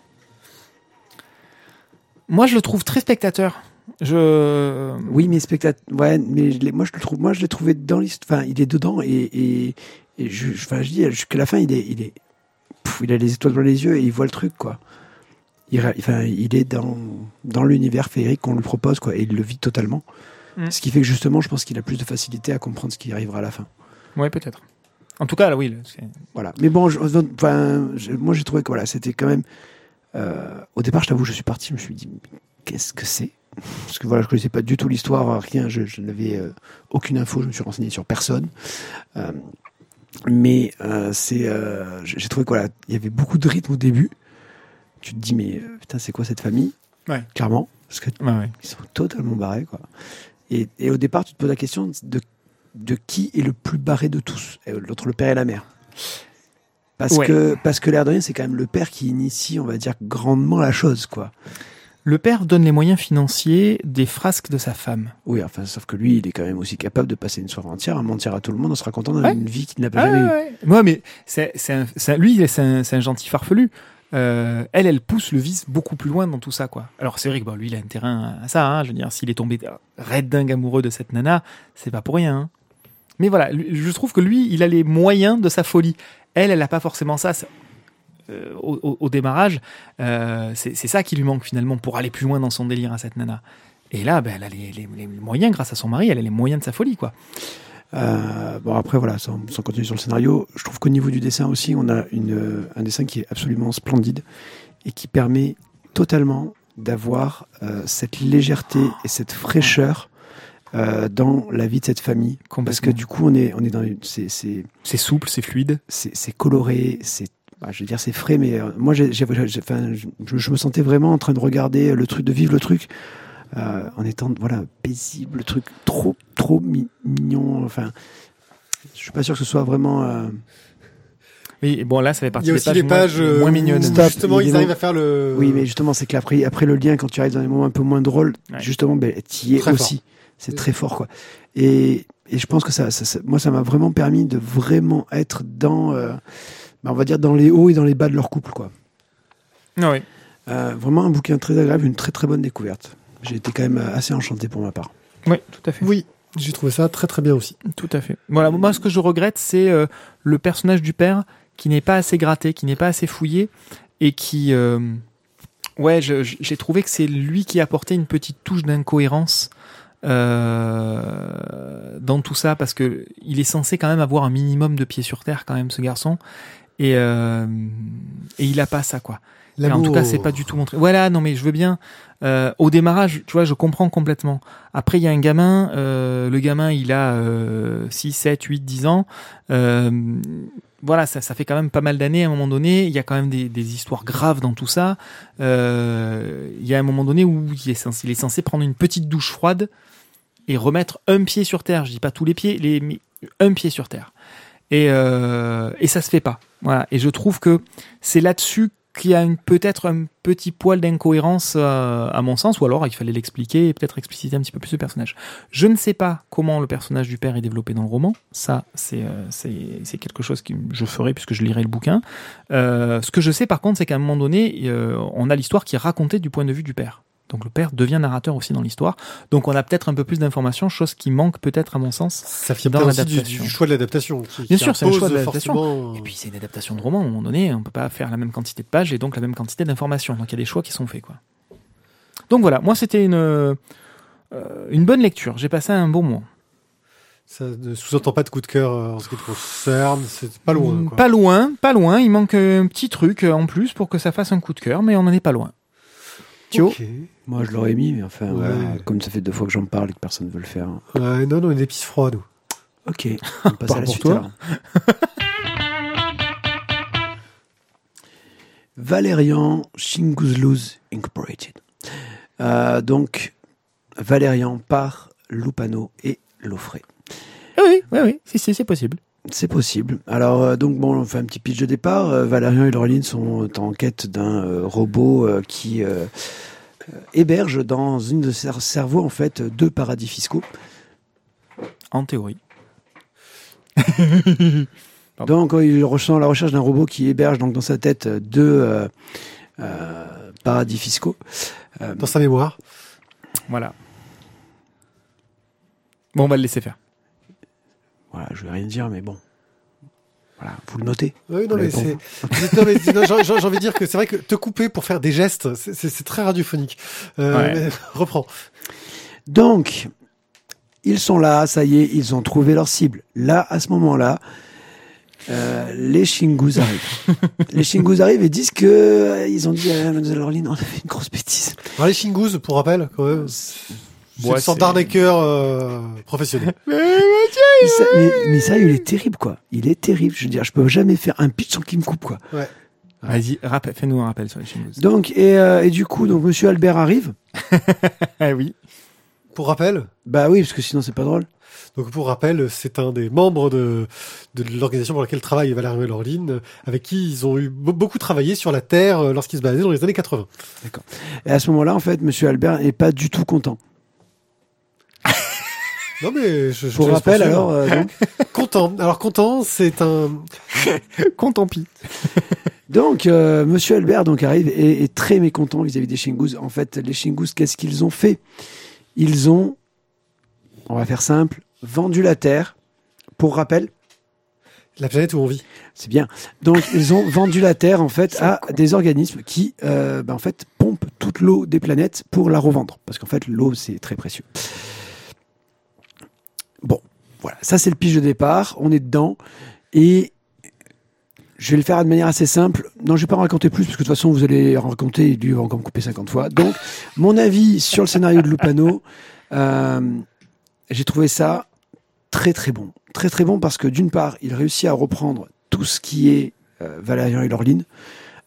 Moi, je le trouve très spectateur. Je. Oui, mais spectateur. Ouais, mais je moi je le trouve. Moi, je l'ai trouvé dans l'histoire. Enfin, il est dedans et et, et je, enfin, je dis jusqu'à la fin, il est, il est, Pff, il a les étoiles dans les yeux et il voit le truc, quoi. Il, enfin, il est dans dans l'univers féerique qu'on lui propose, quoi, et il le vit totalement. Mm. Ce qui fait que justement, je pense qu'il a plus de facilité à comprendre ce qui arrivera à la fin. Ouais, peut-être. En tout cas, là, oui. Voilà. Mais bon, je- enfin, je- moi j'ai trouvé que voilà, c'était quand même. euh, au départ, je t'avoue, je suis parti, je me suis dit, qu'est-ce que c'est? Parce que voilà, je connaissais pas du tout l'histoire, rien, je, je n'avais euh, aucune info, je me suis renseigné sur personne. Euh, mais c'est, j'ai trouvé que voilà, il y avait beaucoup de rythme au début. Tu te dis, mais putain, c'est quoi cette famille? Ouais. Clairement, parce que Ouais, ouais. ils sont totalement barrés, quoi. Et, et au départ, tu te poses la question de, de qui est le plus barré de tous, euh, entre le père et la mère. Parce Ouais. que, parce que l'air de rien, c'est quand même le père qui initie, on va dire, grandement la chose, quoi. Le père donne les moyens financiers des frasques de sa femme. Oui, enfin, sauf que lui, il est quand même aussi capable de passer une soirée entière à mentir à tout le monde en se racontant Ouais. une vie qu'il n'a pas Ah, jamais ouais. Ouais, mais c'est, lui, c'est un, c'est un gentil farfelu. Euh, elle, elle pousse le vice beaucoup plus loin dans tout ça, quoi. Alors c'est vrai que bon, lui, il a un terrain à ça. Hein, je veux dire, s'il est tombé red dingue amoureux de cette nana, c'est pas pour rien. hein. Mais voilà, je trouve que lui, il a les moyens de sa folie. Elle, elle n'a pas forcément ça. euh, au, démarrage, euh, c'est, ça qui lui manque finalement pour aller plus loin dans son délire à cette nana. Et là, ben, elle a les, moyens, grâce à son mari, elle a les moyens de sa folie, quoi. Euh, bon après voilà, sans, continuer sur le scénario, je trouve qu'au niveau du dessin aussi, on a un dessin qui est absolument splendide et qui permet totalement d'avoir cette légèreté et cette fraîcheur euh, dans la vie de cette famille. Parce que du coup, on est, on est dans une, c'est, c'est, C'est souple, c'est fluide. c'est, c'est coloré, c'est, bah, je veux dire, c'est frais, mais euh, moi, j'ai, j'ai- j'ai- enfin, je, je me sentais vraiment en train de regarder le truc, de vivre le truc, euh, en étant, voilà, paisible, le truc trop, trop mi- mignon. Enfin, je suis pas sûr que ce soit vraiment. euh, Oui, et bon là, ça fait Il partie y a des aussi pages les moins- pages euh, moins mignonnes. Stop, Justement, ils arrivent à faire le. Oui, mais justement, c'est qu'après, après le lien, quand tu arrives dans des moments un peu moins drôles, Ouais. justement, ben, tu y es Très fort. C'est très fort, quoi. Et, et je pense que ça, ça- ça- moi, ça m'a vraiment permis de vraiment être dans, euh, ben, on va dire, dans les hauts et dans les bas de leur couple, quoi. Ah oui. Euh, vraiment un bouquin très agréable, une très très bonne découverte. J'ai été quand même assez enchanté pour ma part. Oui, tout à fait. Oui, j'ai trouvé ça très très bien aussi. Tout à fait. Voilà, moi ce que je regrette, c'est euh, le personnage du père qui n'est pas assez gratté, qui n'est pas assez fouillé et qui, euh, ouais, j'ai trouvé que c'est lui qui apportait une petite touche d'incohérence euh, dans tout ça parce que il est censé quand même avoir un minimum de pieds sur terre quand même ce garçon et euh, et il a pas ça quoi. En tout cas, c'est pas du tout montré. Voilà, non mais je veux bien. Euh, au démarrage, tu vois, je comprends complètement. Après, il y a un gamin, euh, le gamin, il a euh, 6, 7, 8, 10 ans. Voilà, ça, ça fait quand même pas mal d'années à un moment donné. Il y a quand même des, des histoires graves dans tout ça. Euh, il y a un moment donné où il est, censé, il est censé prendre une petite douche froide et remettre un pied sur terre. Je dis pas tous les pieds, les, mais un pied sur terre. Et, euh, et ça se fait pas. Voilà. Et je trouve que c'est là-dessus qu'il y a peut-être un petit poil d'incohérence euh, à mon sens, ou alors il fallait l'expliquer et peut-être expliciter un petit peu plus le personnage. Je ne sais pas comment le personnage du père est développé dans le roman. Ça, c'est euh, quelque chose que je ferai puisque je lirai le bouquin. Euh, ce que je sais par contre, c'est qu'à un moment donné, on a l'histoire qui est racontée du point de vue du père. Donc le père devient narrateur aussi dans l'histoire. Donc on a peut-être un peu plus d'informations, chose qui manque peut-être à mon sens. Ça fait dans partie du, l'adaptation. du choix de l'adaptation. Bien sûr, c'est un choix de l'adaptation. forcément- Et puis c'est une adaptation de roman, à un moment donné, on peut pas faire la même quantité de pages et donc la même quantité d'informations. Donc il y a des choix qui sont faits, quoi. Donc voilà, moi c'était une, euh, une bonne lecture. J'ai passé un bon moment. Ça ne sous-entend pas de coup de cœur euh, en ce qui te concerne. C'est pas loin. Mm, Quoi. Pas loin, pas loin. Il manque un petit truc euh, en plus pour que ça fasse un coup de cœur, mais on en est pas loin. Thio Ok. Moi, je l'aurais mis, mais enfin, Ouais. comme ça fait deux fois que j'en parle et que personne ne veut le faire. Ouais, non, non, une épice froide. nous. Ok, on passe à la pour suite toi. alors. Valérian Shinguzluz Incorporated. Euh, donc, Valérian par Lupano et Lofray. Ah oui, oui, oui, si, si, c'est possible. C'est possible. Alors, euh, donc, bon, on fait un petit pitch de départ. Euh, Valérian et Laureline sont en quête d'un euh, robot euh, qui héberge dans une de ses cerveaux, en fait, deux paradis fiscaux. En théorie. Donc, il ressent la recherche d'un robot qui héberge donc dans sa tête deux paradis fiscaux. Dans sa mémoire. Voilà. Bon, on va le laisser faire. Voilà, je vais rien dire, mais bon. Voilà, vous le notez. Oui, non, mais c'est. non, mais non, j'ai j'ai envie de dire que c'est vrai que te couper pour faire des gestes, c'est- c'est c'est très radiophonique. Euh, Ouais. reprends. Donc, ils sont là, ça y est, ils ont trouvé leur cible. Là, à ce moment-là, Euh, les Shingus arrivent. les Shingus arrivent et disent que euh, ils ont dit à Mademoiselle Orline, on a fait une grosse bêtise. Alors les Shingus, pour rappel, quand même, c'est Ouais, une sorte c'est- d'arnaqueur euh, professionnel. Mais ça, mais, mais ça, il est terrible, quoi. Il est terrible. Je veux dire, je peux jamais faire un pitch sans qu'il me coupe, quoi. Vas-y, rappel- fais-nous un rappel sur les Shingus. Donc, et, euh, et du coup, donc, Monsieur Albert arrive. Ah oui. Pour rappel, Bah oui, parce que sinon, c'est pas drôle. donc pour rappel, c'est un des membres de, de l'organisation pour laquelle travaille Valérie Lorline, avec qui ils ont eu be- beaucoup travaillé sur la Terre euh, lorsqu'ils se baladaient dans les années 80. Et à ce moment-là, en fait, Monsieur Albert est pas du tout content. Non mais je, je Pour rappel, alors, euh, donc, content. Alors content, c'est un Contempi. donc euh, Monsieur Albert donc arrive et est très mécontent vis-à-vis des Shingus. En fait, les Shingus, qu'est-ce qu'ils ont fait? Ils ont, on va faire simple, vendu la Terre. Pour rappel, la planète où on vit. C'est bien. Donc ils ont vendu la Terre en fait à des organismes qui euh, ben, en fait pompent toute l'eau des planètes pour la revendre parce qu'en fait l'eau c'est très précieux. Bon, voilà, ça c'est le pitch de départ, on est dedans et je vais le faire de manière assez simple. Non, je vais pas en raconter plus parce que de toute façon vous allez en raconter et lui va encore me couper 50 fois. Donc mon avis sur le scénario de Lupano, euh, j'ai trouvé ça très très bon. Très très bon parce que d'une part, il réussit à reprendre tout ce qui est euh, Valérian et Lorline,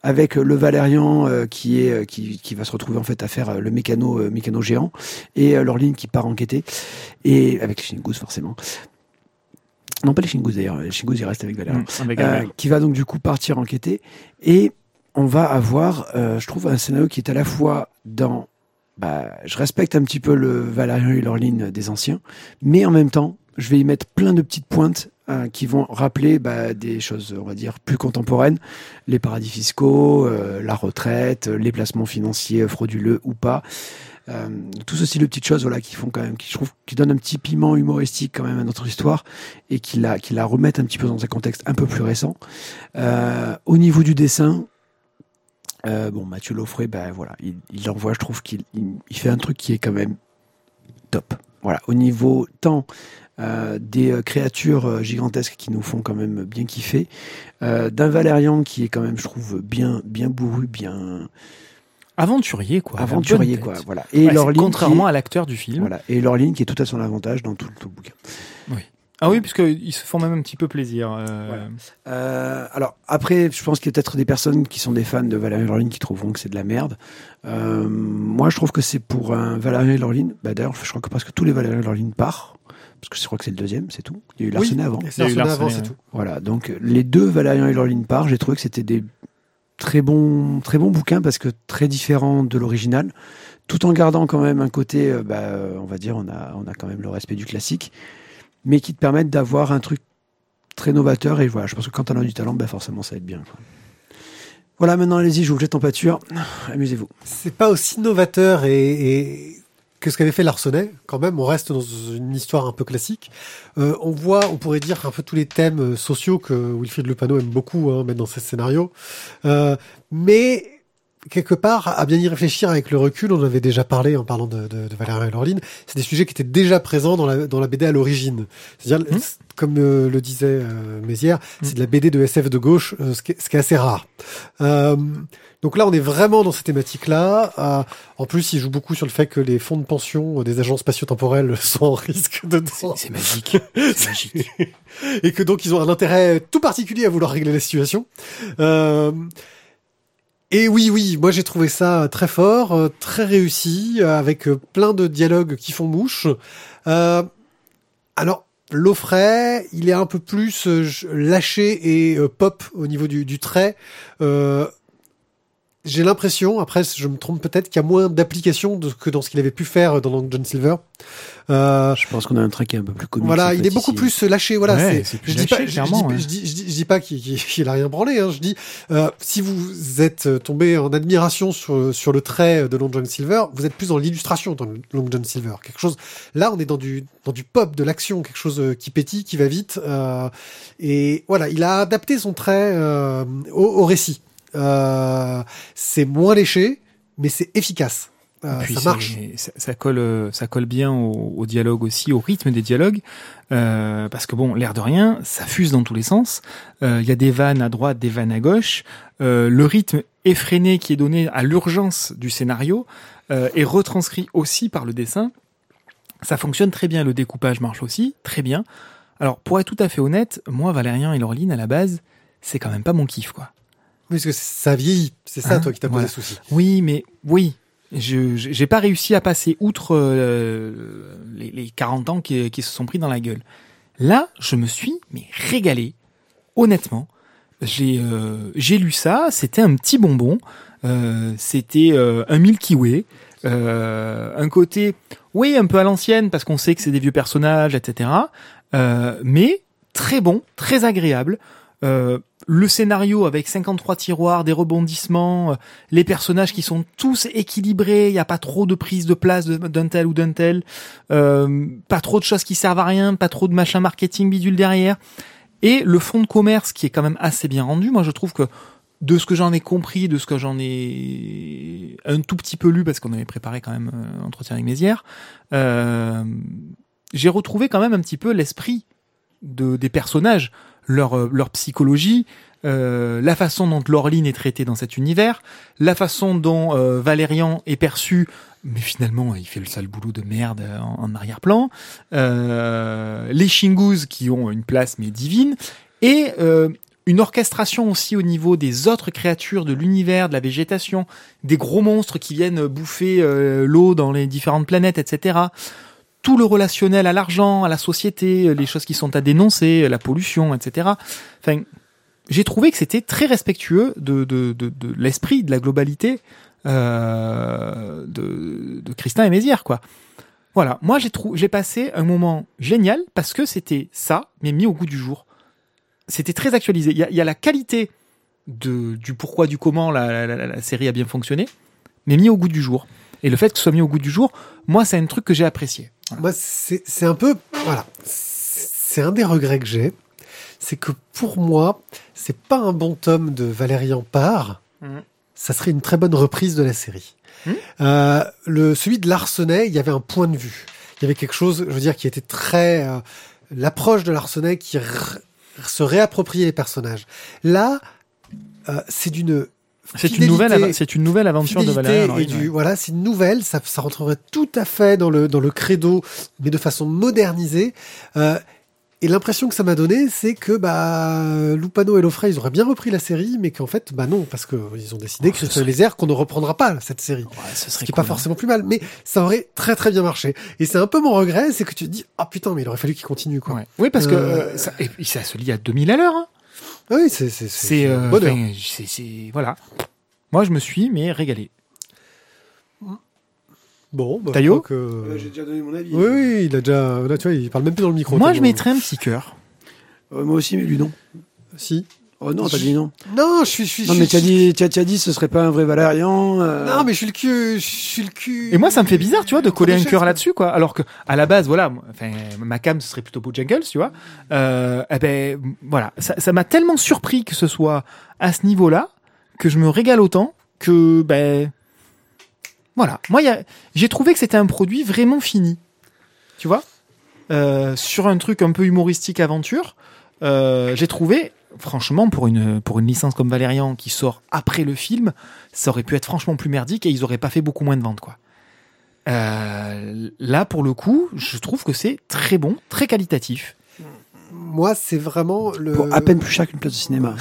avec euh, le Valérian euh, qui est euh, qui, qui va se retrouver en fait à faire euh, le mécano euh, mécano géant et euh, Lorline qui part enquêter et avec les Shingus forcément. Non pas les Shingus d'ailleurs, les Shingus ils restent avec Valérian. Mmh, Euh, qui va donc du coup partir enquêter et on va avoir, euh, je trouve, un scénario qui est à la fois dans, bah, je respecte un petit peu le Valérian et Lorline des anciens, mais en même temps, je vais y mettre plein de petites pointes euh, qui vont rappeler bah, des choses, on va dire, plus contemporaines, les paradis fiscaux, euh, la retraite, euh, les placements financiers frauduleux ou pas. Euh, tout ce style de petites choses voilà qui font quand même qui je trouve qui donnent un petit piment humoristique quand même à notre histoire et qui la qui la remettent un petit peu dans un contexte un peu plus récent. Au niveau du dessin bon Mathieu Loffray ben voilà il, envoie je trouve qu'il il, il fait un truc qui est quand même top voilà au niveau tant euh, des euh, créatures euh, gigantesques qui nous font quand même bien kiffer euh, d'un Valérian qui est quand même je trouve bien bien bourru bien Aventurier, quoi. aventurier quoi voilà et Ouais, c'est contrairement est- à l'acteur du film. voilà et Laureline qui est tout à son avantage dans tout, tout le bouquin Ah oui, puisqu'ils se font même un petit peu plaisir. euh, Voilà. Euh, alors après, je pense qu'il y a peut-être des personnes qui sont des fans de Valérian et Lorline qui trouveront que c'est de la merde. Euh, moi, je trouve que c'est pour un Valérian et Lorline. Bah, D'ailleurs, je crois que presque tous les Valérian et Lorline partent. Parce que je crois que c'est le deuxième, c'est tout. Il y a eu Larsenet avant. Il y c'est a eu Larsenet avant, c'est tout. Voilà, donc les deux Valérian et Lorline part, j'ai trouvé que c'était des très bons, très bons bouquins parce que très différents de l'original, tout en gardant quand même un côté, euh, bah, on va dire, on a, on a quand même le respect du classique, mais qui te permettent d'avoir un truc très novateur et voilà, je pense que quand on a du talent, bah, forcément ça va être bien. quoi. Voilà, maintenant allez-y, je vous jette en pâture, amusez-vous. C'est pas aussi novateur et, et que ce qu'avait fait Larsenet. Quand même, on reste dans une histoire un peu classique. Euh, on voit, on pourrait dire un peu tous les thèmes euh, sociaux que Wilfried Lepano aime beaucoup hein, mettre dans ses scénarios. Euh, mais quelque part, à bien y réfléchir avec le recul, on en avait déjà parlé en parlant de, de, de Valérian et Laureline, c'est des sujets qui étaient déjà présents dans la, dans la BD à l'origine. C'est-à-dire, c'est- comme euh, le disait euh, Mézières, c'est de la BD de SF de gauche, euh, ce, qui est, ce qui est assez rare. Euh, donc là, on est vraiment dans ces thématiques-là. Euh, en plus, il joue beaucoup sur le fait que les fonds de pension des agences spatio-temporelles sont en risque dedans. C'est magique, c'est magique. et que donc ils ont un intérêt tout particulier à vouloir régler la situation. Euh, et oui, oui, moi j'ai trouvé ça très fort, euh, très réussi, euh, avec euh, plein de dialogues qui font mouche. Euh, alors, L'Offray, il est un peu plus euh, lâché et euh, pop au niveau du, trait. Euh, j'ai l'impression, après je me trompe peut-être, qu'il y a moins d'application de- que dans ce qu'il avait pu faire dans Long John Silver. Euh, Je pense qu'on a un trait qui est un peu plus comique. voilà, il est beaucoup plus lâché. Voilà, Ouais, c'est. Je dis lâché, pas, je, dis, ouais. je dis, je dis- je dis pas qu'il qu'il a rien branlé. Hein, je dis, euh, si vous êtes tombé en admiration sur sur le trait de Long John Silver, vous êtes plus dans l'illustration dans Long John Silver. Quelque chose. Là, on est dans du dans du pop, de l'action, quelque chose euh, qui pétille, qui va vite. euh, et voilà, il a adapté son trait euh, au, au récit. Euh, c'est moins léché, mais c'est efficace. euh, Puis ça marche. Ça, ça colle, euh, ça colle bien au, au dialogue aussi, au rythme des dialogues, euh, parce que bon, l'air de rien, ça fuse dans tous les sens. Euh, Il y a des vannes à droite, des vannes à gauche. Le rythme effréné qui est donné à l'urgence du scénario est retranscrit aussi par le dessin. Ça fonctionne très bien. Le découpage marche aussi très bien. Alors, pour être tout à fait honnête, moi, Valérian et Laureline, à la base, c'est quand même pas mon kiff, quoi. Oui, parce que ça vieillit. C'est ça, Hein toi, qui t'a posé Ouais. souci. Oui, mais oui. Je j'ai pas réussi à passer outre euh, les, les 40 ans qui, qui se sont pris dans la gueule. Là, je me suis mais régalé. Honnêtement, j'ai euh, j'ai lu ça. C'était un petit bonbon. Euh, c'était un Milky Way. Un côté, oui, un peu à l'ancienne parce qu'on sait que c'est des vieux personnages, etc. Mais très bon, très agréable. Euh, le scénario avec 53 tiroirs, des rebondissements, euh, les personnages qui sont tous équilibrés, il n'y a pas trop de prise de place d'un tel ou d'un tel, euh, pas trop de choses qui servent à rien, pas trop de machin marketing bidule derrière, et le fond de commerce qui est quand même assez bien rendu. Moi, je trouve que de ce que j'en ai compris, de ce que j'en ai un tout petit peu lu, parce qu'on avait préparé quand même euh, entretien avec Mézières, euh, j'ai retrouvé quand même un petit peu l'esprit de, des personnages, leur, euh, leur psychologie, euh, la façon dont Laureline est traitée dans cet univers, la façon dont euh, Valérian est perçu, mais finalement il fait le sale boulot de merde euh, en, arrière-plan, euh, les Shingus qui ont une place mais divine, et euh, une orchestration aussi au niveau des autres créatures de l'univers, de la végétation, des gros monstres qui viennent bouffer l'eau dans les différentes planètes, etc tout le relationnel à l'argent, à la société, les choses qui sont à dénoncer, la pollution, etc. Enfin, j'ai trouvé que c'était très respectueux de, de, de, de l'esprit, de la globalité euh, de, de Christin et Mézières, quoi. Voilà, moi j'ai trou- j'ai passé un moment génial parce que c'était ça, mais mis au goût du jour. C'était très actualisé. Il y a, y a la qualité de, du pourquoi, du comment la, la, la- la série a bien fonctionné, mais mis au goût du jour. Et le fait que ce soit mis au goût du jour, moi, c'est un truc que j'ai apprécié. Moi, c'est un peu, voilà, c'est un des regrets que j'ai, c'est que pour moi, c'est pas un bon tome de Valérian Parr. Mhm. Ça serait une très bonne reprise de la série. Mhm. Euh, le celui de Larsenet, il y avait un point de vue. Il y avait quelque chose, je veux dire, qui était très euh, l'approche de Larsenet qui se réappropriait les personnages. Là, euh, c'est d'une C'est une nouvelle, c'est une nouvelle aventure de Valérian et du ouais. voilà c'est une nouvelle ça, ça rentrerait tout à fait dans le dans le credo mais de façon modernisée Euh, et l'impression que ça m'a donné c'est que bah Lupano et Lofray ils auraient bien repris la série mais qu'en fait bah non parce que ils ont décidé Oh, que ce Christophe les airs qu'on ne reprendra pas cette série Ouais, ce ce serait qui est pas hein. forcément plus mal mais ça aurait très très bien marché et c'est un peu mon regret c'est que tu te dis ah putain mais il aurait fallu qu'il continue quoi Ouais. Oui, parce que Euh, euh, ça, et ça se lit à 2000 à l'heure. Hein. Oui c'est c'est euh, bonheur enfin, c'est c'est- voilà. Moi, je me suis mais régalé. bon bah, Taillot J'ai déjà donné mon avis. oui oui il a déjà là tu vois il parle même plus dans le micro Moi, je mettrais un petit cœur. Euh, moi aussi, mais lui non. si Oh non, t'as dit non. Non, je suis, je suis. Non, mais t'as dit, t'as t'as dit, ce serait pas un vrai Valérian. euh, Non, mais je suis le cul, je suis le cul. Et moi, ça me fait bizarre, tu vois, de coller un cœur là-dessus, quoi. Alors que, à la base, voilà, enfin, ma cam, ce serait plutôt Bojangles, tu vois. Euh, eh ben, voilà, ça ça m'a tellement surpris que ce soit à ce niveau-là que je me régale autant que, ben, voilà. Moi, il y a- j'ai trouvé que c'était un produit vraiment fini, tu vois. Euh, sur un truc un peu humoristique aventure, euh, j'ai trouvé, franchement, pour une pour une licence comme Valérian qui sort après le film, ça aurait pu être franchement plus merdique et ils auraient pas fait beaucoup moins de ventes, quoi. Euh, là, pour le coup, je trouve que c'est très bon, très qualitatif. Moi, c'est vraiment le. Pour à peine plus cher qu'une place de cinéma.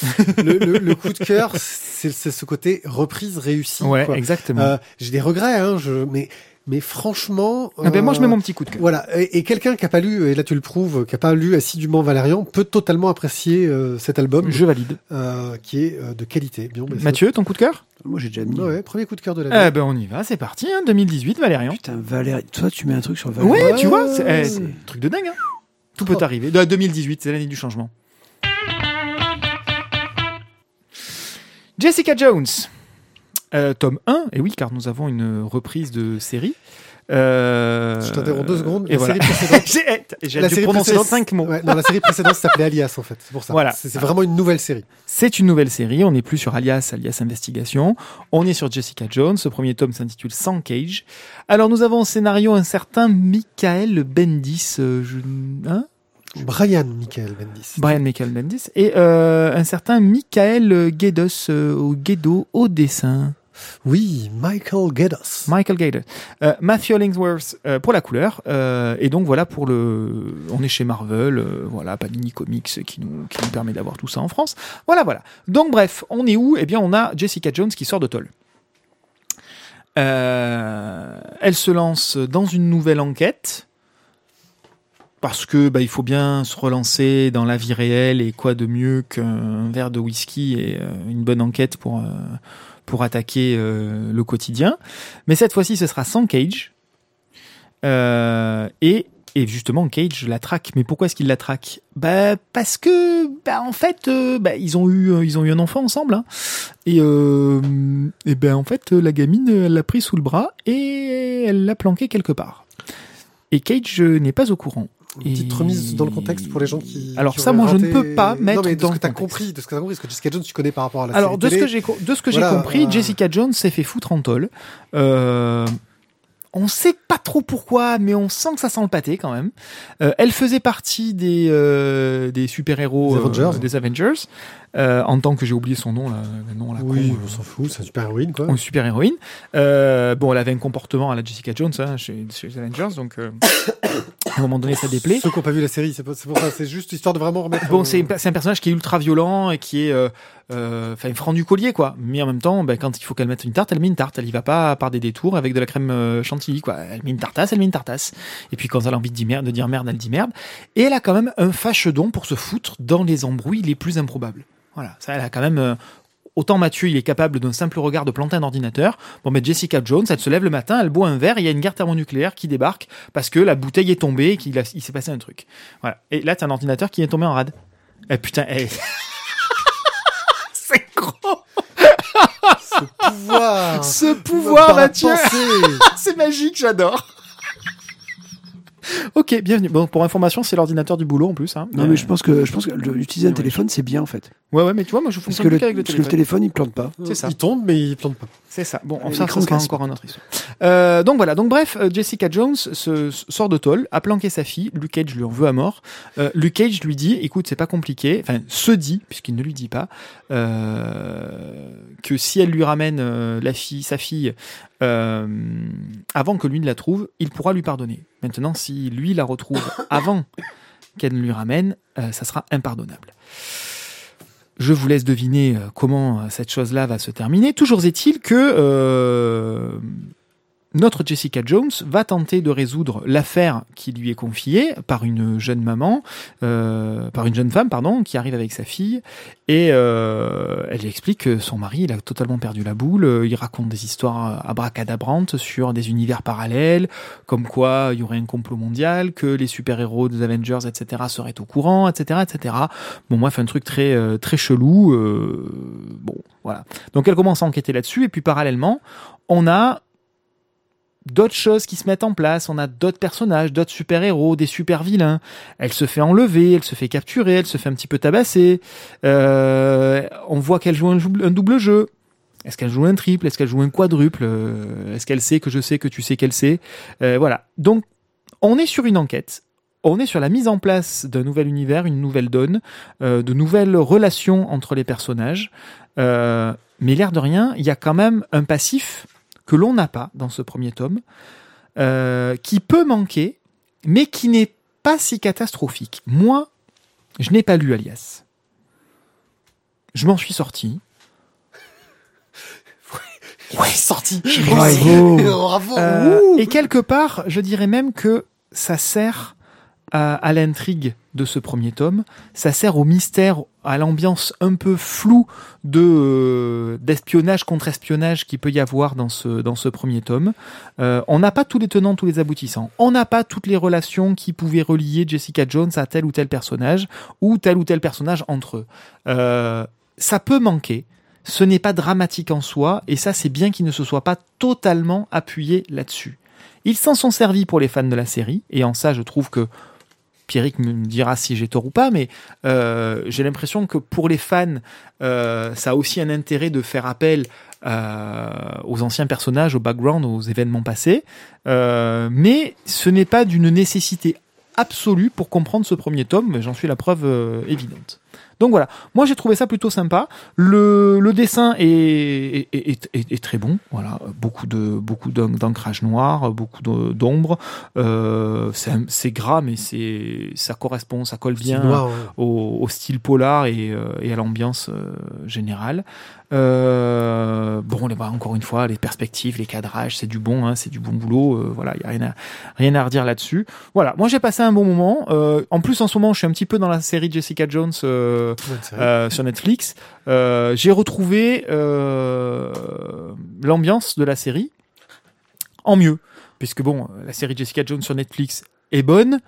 le, le- le coup de cœur, c'est c'est ce côté reprise réussie. Ouais, quoi. exactement. Euh, J'ai des regrets, hein, je, mais, mais franchement. Ah ben, moi, je mets euh, mon petit coup de cœur. Voilà, et, et quelqu'un qui a pas lu, et là tu le prouves, qui a pas lu assidûment Valérian, peut totalement apprécier euh, cet album, Je valide. euh, qui est euh, de qualité. Bien, bah, Mathieu, ton coup de cœur? Moi, j'ai déjà mis. Ouais, premier coup de cœur de l'année. Eh ben, on y va, c'est parti, hein, 2018, Valérian. Putain, Valérie. Toi, tu mets un truc sur Valérie. Ouais, Ouais, tu vois, c'est eh, c'est un truc de dingue. Hein. Tout peut arriver. De 2018, c'est l'année du changement. Jessica Jones. Euh, tome 1, et oui, car nous avons une reprise de série. Euh, Je t'interromps deux secondes. Et La voilà. série précédente- J'ai dû série prononcer précédente- cinq mots. Ouais, non, la série précédente s'appelait Alias en fait. C'est pour ça. Voilà. C'est vraiment une nouvelle série. C'est une nouvelle série, on n'est plus sur Alias, Alias Investigation, on est sur Jessica Jones, ce premier tome s'intitule Sans Cage. Alors nous avons au scénario un certain Michael Bendis, euh, je... hein? Brian Michael Bendis. Brian Michael Bendis, et euh, un certain Michael Guedos, au Guedo au dessin. Oui, Michael Geddos. Michael Gator. Euh, Matthew Hollingsworth euh, pour la couleur. euh, et donc voilà pour le. On est chez Marvel, voilà, Panini Comics qui nous, qui nous permet d'avoir tout ça en France. Voilà, voilà. Donc bref, on est où? Eh bien, on a Jessica Jones qui sort de Toll. Elle se lance dans une nouvelle enquête. Parce que bah, il faut bien se relancer dans la vie réelle et quoi de mieux qu'un verre de whisky et une bonne enquête pour, pour attaquer euh, le quotidien. Mais cette fois-ci, ce sera sans Cage. Euh, et, et justement, Cage la traque. Mais pourquoi est-ce qu'il la traque? Bah, Parce que, bah, en fait, euh, bah, ils, ont eu, ils ont eu un enfant ensemble. hein. Et, et ben, en fait, la gamine, elle l'a pris sous le bras et elle l'a planqué quelque part. Et Cage n'est pas au courant. Une petite Et- remise dans le contexte pour les gens qui. Alors qui ça, moi, je ne peux pas mettre Non, mais de dans ce que t'as compris, de ce que t'as compris, ce que Jessica Jones, tu connais par rapport à la Alors, série de ce que de ce que j'ai compris, euh, Jessica Jones s'est fait foutre en tôle. Euh, on sait pas trop pourquoi, mais on sent que ça sent le pâté quand même. Euh, elle faisait partie des euh, des super héros Des Avengers. des Avengers. Euh, en tant que j'ai oublié son nom là, le nom là. Oui, con, on s'en fout, c'est un super héroïne quoi. euh, une super héroïne. Euh, bon, elle avait un comportement à la Jessica Jones hein, chez, chez les Avengers, donc euh, à un moment donné, ça déplaît. Ceux qui n'ont pas vu la série, c'est c'est pour ça, c'est juste histoire de vraiment remettre. Bon, euh, c'est un personnage qui est ultra violent et qui est, euh, euh, enfin, franc du collier, quoi. Mais en même temps, ben, quand il faut qu'elle mette une tarte, elle met une tarte. Elle y va pas par des détours avec de la crème euh, chantilly, quoi. Elle met une tartasse, elle met une tartasse. Et puis quand elle a envie de dire merde, de dire merde, elle dit merde. Et elle a quand même un fâche-don pour se foutre dans les embrouilles les plus improbables. Voilà, ça, elle a quand même. euh, Autant Mathieu, il est capable d'un simple regard de planter un ordinateur. Bon, mais Jessica Jones, elle se lève le matin, elle boit un verre, et il y a une guerre thermonucléaire qui débarque parce que la bouteille est tombée et qu'il a- il s'est passé un truc. Voilà. Et là, t'as un ordinateur qui est tombé en rade. Eh putain, eh. c'est gros. ce pouvoir. Ce pouvoir, Mathieu. c'est magique, j'adore. Ok, bienvenue. Bon, pour information, c'est l'ordinateur du boulot en plus. Hein. Non, mais je pense que, je pense que utiliser un Ouais. téléphone, c'est bien en fait. Ouais, ouais, mais tu vois, moi je Parce fonctionne que, le, qu'avec le parce que le téléphone. téléphone, il plante pas. C'est ça. Il tombe, mais il plante pas. C'est ça. Bon, Et ça, sera encore un autre histoire. Euh, donc voilà. Donc bref, euh, Jessica Jones se, sort de tôle, a planqué sa fille. Luke Cage lui en veut à mort. Euh, Luke Cage lui dit, écoute, c'est pas compliqué. Enfin, se dit, puisqu'il ne lui dit pas, euh, que si elle lui ramène euh, la fille, sa fille, euh, avant que lui ne la trouve, il pourra lui pardonner. Maintenant, si lui la retrouve avant qu'elle ne lui ramène, euh, ça sera impardonnable. Je vous laisse deviner euh, comment cette chose-là va se terminer. Toujours est-il que notre Jessica Jones va tenter de résoudre l'affaire qui lui est confiée par une jeune maman, euh, par une jeune femme, pardon, qui arrive avec sa fille et euh, elle explique que son mari, il a totalement perdu la boule. Il raconte des histoires abracadabrantes sur des univers parallèles, comme quoi il y aurait un complot mondial, que les super-héros des Avengers, etc., seraient au courant, etc., etc. Bon, moi, fait un truc très euh, très chelou. euh, bon, voilà. Donc elle commence à enquêter là-dessus et puis parallèlement, on a d'autres choses qui se mettent en place, on a d'autres personnages, d'autres super-héros, des super-vilains. Elle se fait enlever, elle se fait capturer, elle se fait un petit peu tabasser. Euh, on voit qu'elle joue un, double jeu. Est-ce qu'elle joue un triple? Est-ce qu'elle joue un quadruple? Euh, Est-ce qu'elle sait que je sais que tu sais qu'elle sait? Euh, Voilà. Donc, on est sur une enquête. On est sur la mise en place d'un nouvel univers, une nouvelle donne, de nouvelles relations entre les personnages. Mais l'air de rien, il y a quand même un passif que l'on n'a pas dans ce premier tome, euh, qui peut manquer, mais qui n'est pas si catastrophique. Moi, je n'ai pas lu Alias. Je m'en suis sorti. Ouais, sorti. Bravo. Bravo. Euh, Ouh. et quelque part, je dirais même que ça sert à, à l'intrigue de ce premier tome, ça sert au mystère, à l'ambiance un peu floue de euh, d'espionnage contre espionnage qui peut y avoir dans ce dans ce premier tome. Euh, on n'a pas tous les tenants, tous les aboutissants. On n'a pas toutes les relations qui pouvaient relier Jessica Jones à tel ou tel personnage ou tel ou tel personnage entre eux. Euh, ça peut manquer. ce n'est pas dramatique en soi, et ça c'est bien qu'il ne se soit pas totalement appuyé là-dessus. Ils s'en sont servis pour les fans de la série, et en ça je trouve que Pierrick me dira si j'ai tort ou pas, mais euh, j'ai l'impression que pour les fans, euh, ça a aussi un intérêt de faire appel euh, aux anciens personnages, au background, aux événements passés, mais ce n'est pas d'une nécessité absolue pour comprendre ce premier tome, j'en suis la preuve évidente. Donc voilà, moi j'ai trouvé ça plutôt sympa. Le, le dessin est, est, est, est- est très bon. Voilà, beaucoup de beaucoup d'ancrage noir, beaucoup d'ombre. Euh, c'est gras, mais c'est ça correspond, ça colle bien Noir, ouais. au, au style polar et, euh, et à l'ambiance euh, générale. Euh, bon, les- bah, encore une fois, les perspectives, les cadrages, c'est du bon, hein, c'est du bon boulot. euh, voilà, il y a rien à rien à redire là-dessus. Voilà, moi j'ai passé un bon moment. Euh, en plus, en ce moment, je suis un petit peu dans la série Jessica Jones. sur Netflix. J'ai retrouvé l'ambiance de la série en mieux, puisque bon, la série Jessica Jones sur Netflix est bonne.